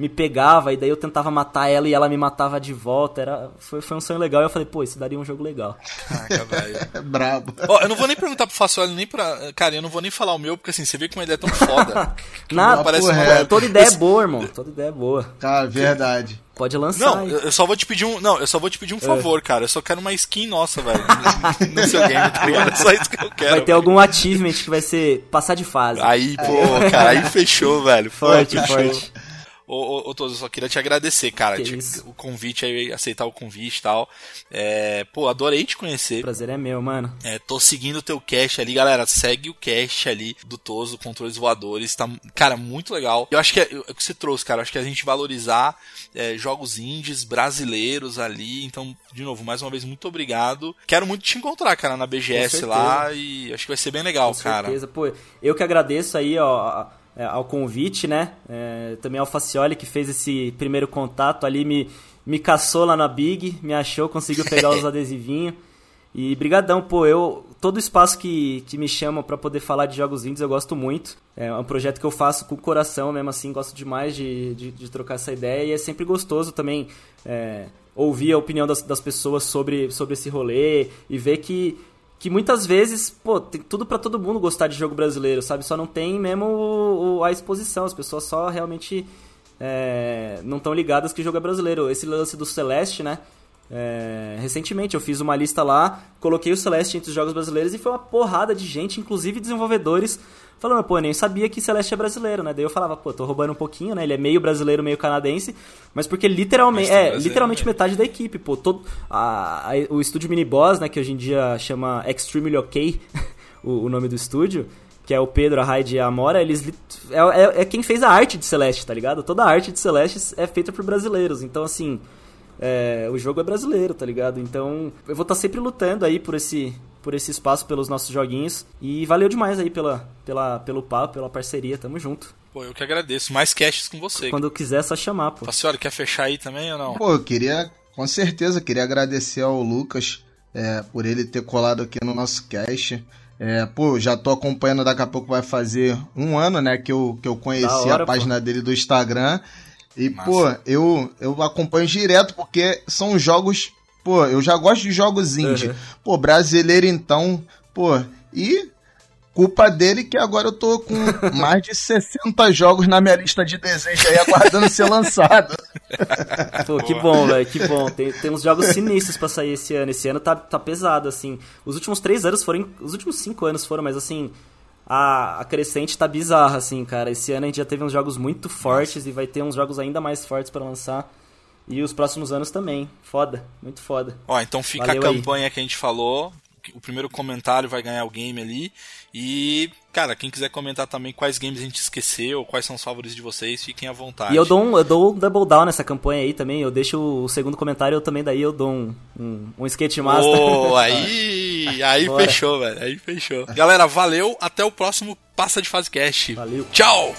me pegava e daí eu tentava matar ela e ela me matava de volta. Era foi, foi um sonho legal e eu falei, pô, isso daria um jogo legal. Caraca, velho. É brabo. Ó, eu não vou nem perguntar pro Facioli, nem pra. Cara, eu não vou nem falar o meu, porque assim, você vê como ele é tão foda. que Nada, parece uma- é. toda ideia é boa, irmão. Toda ideia é boa. Cara, verdade. Pode lançar. Não, aí. eu só vou te pedir um. Não, eu só vou te É. pedir um favor, cara. Eu só quero uma skin nossa, velho. No, seu game, tá ligado? É só isso que eu quero. Vai ter velho. algum achievement que vai ser passar de fase. Aí, pô, cara, aí fechou, velho. Pô, Forte, fechou. forte. Ô, ô, ô Toso, eu só queria te agradecer, cara. Te- o convite aí, aceitar o convite e tal. É, pô, adorei te O conhecer. prazer é meu, mano. É, tô seguindo o teu cast ali, galera. Segue o cast ali do Toso, Controles Voadores. Tá, cara, muito legal. Eu acho que é, é o que você trouxe, cara. Eu acho que a gente valorizar é, jogos indies brasileiros ali. Então, de novo, mais uma vez, muito obrigado. Quero muito te encontrar, cara, na BGS lá. E acho que vai ser bem legal, Com cara. certeza. Pô, eu que agradeço aí, ó. É, ao convite, né? É, também ao Facioli que fez esse primeiro contato ali, me, me caçou lá na Big, me achou, conseguiu pegar os adesivinhos. E brigadão, pô, eu todo espaço que, que me chamam para poder falar de jogos indies eu gosto muito. É um projeto que eu faço com o coração mesmo assim, gosto demais de, de, de trocar essa ideia e é sempre gostoso também é, ouvir a opinião das, das pessoas sobre, sobre esse rolê e ver que que muitas vezes, pô, tem tudo para todo mundo gostar de jogo brasileiro, sabe? Só não tem mesmo o, o, a exposição, as pessoas só realmente é, não estão ligadas que jogo é brasileiro. Esse lance do Celeste, né? É, recentemente eu fiz uma lista lá, coloquei o Celeste entre os jogos brasileiros e foi uma porrada de gente, inclusive desenvolvedores, falando, pô, eu nem sabia que Celeste é brasileiro, né? Daí eu falava, pô, tô roubando um pouquinho, né? Ele é meio brasileiro, meio canadense, mas porque literalmente, é, literalmente né? metade da equipe, pô, todo, a, a, o estúdio Mini Boss, né, que hoje em dia chama Extremely OK, o, o nome do estúdio, que é o Pedro, a Raid e a Amora, eles é, é, é, quem fez a arte de Celeste, tá ligado? Toda a arte de Celeste é feita por brasileiros, então assim, é, o jogo é brasileiro, tá ligado? Então eu vou estar tá sempre lutando aí por esse, por esse espaço, pelos nossos joguinhos. E valeu demais aí pela, pela, pelo papo, pela parceria, tamo junto. Pô, eu que agradeço. Mais caches com você. Quando quiser, é só chamar, pô. Facioli, quer fechar aí também ou não? Pô, eu queria, com certeza, queria agradecer ao Lucas é, por ele ter colado aqui no nosso cast. É, pô, já tô acompanhando, daqui a pouco vai fazer um ano, né, que eu, que eu conheci hora, a página pô. dele do Instagram. E, Massa. pô, eu, eu acompanho direto porque são jogos. Pô, eu já gosto de jogos indie. Uhum. Pô, brasileiro então, pô, e culpa dele que agora eu tô com mais de 60 jogos na minha lista de desejos aí aguardando ser lançado. Pô, que bom, velho, que bom. Tem, tem uns jogos sinistros pra sair esse ano. Esse ano tá, tá pesado, assim. Os últimos três anos foram. Os últimos cinco anos foram, mas assim a, a crescente tá bizarra, assim, cara. Esse ano a gente já teve uns jogos muito fortes e vai ter uns jogos ainda mais fortes para lançar. E os próximos anos também. Foda, muito foda. Ó, então fica Valeu a campanha aí. que a gente falou. O primeiro comentário vai ganhar o game ali. E, cara, quem quiser comentar também quais games a gente esqueceu, quais são os favoritos de vocês, fiquem à vontade. E eu dou um, eu dou um double down nessa campanha aí também. Eu deixo o segundo comentário, eu também daí eu dou um, um, um skate master. Oh, aí, aí fechou, velho. Aí fechou. Galera, valeu. Até o próximo Passa de Fase Cast. Valeu. Tchau!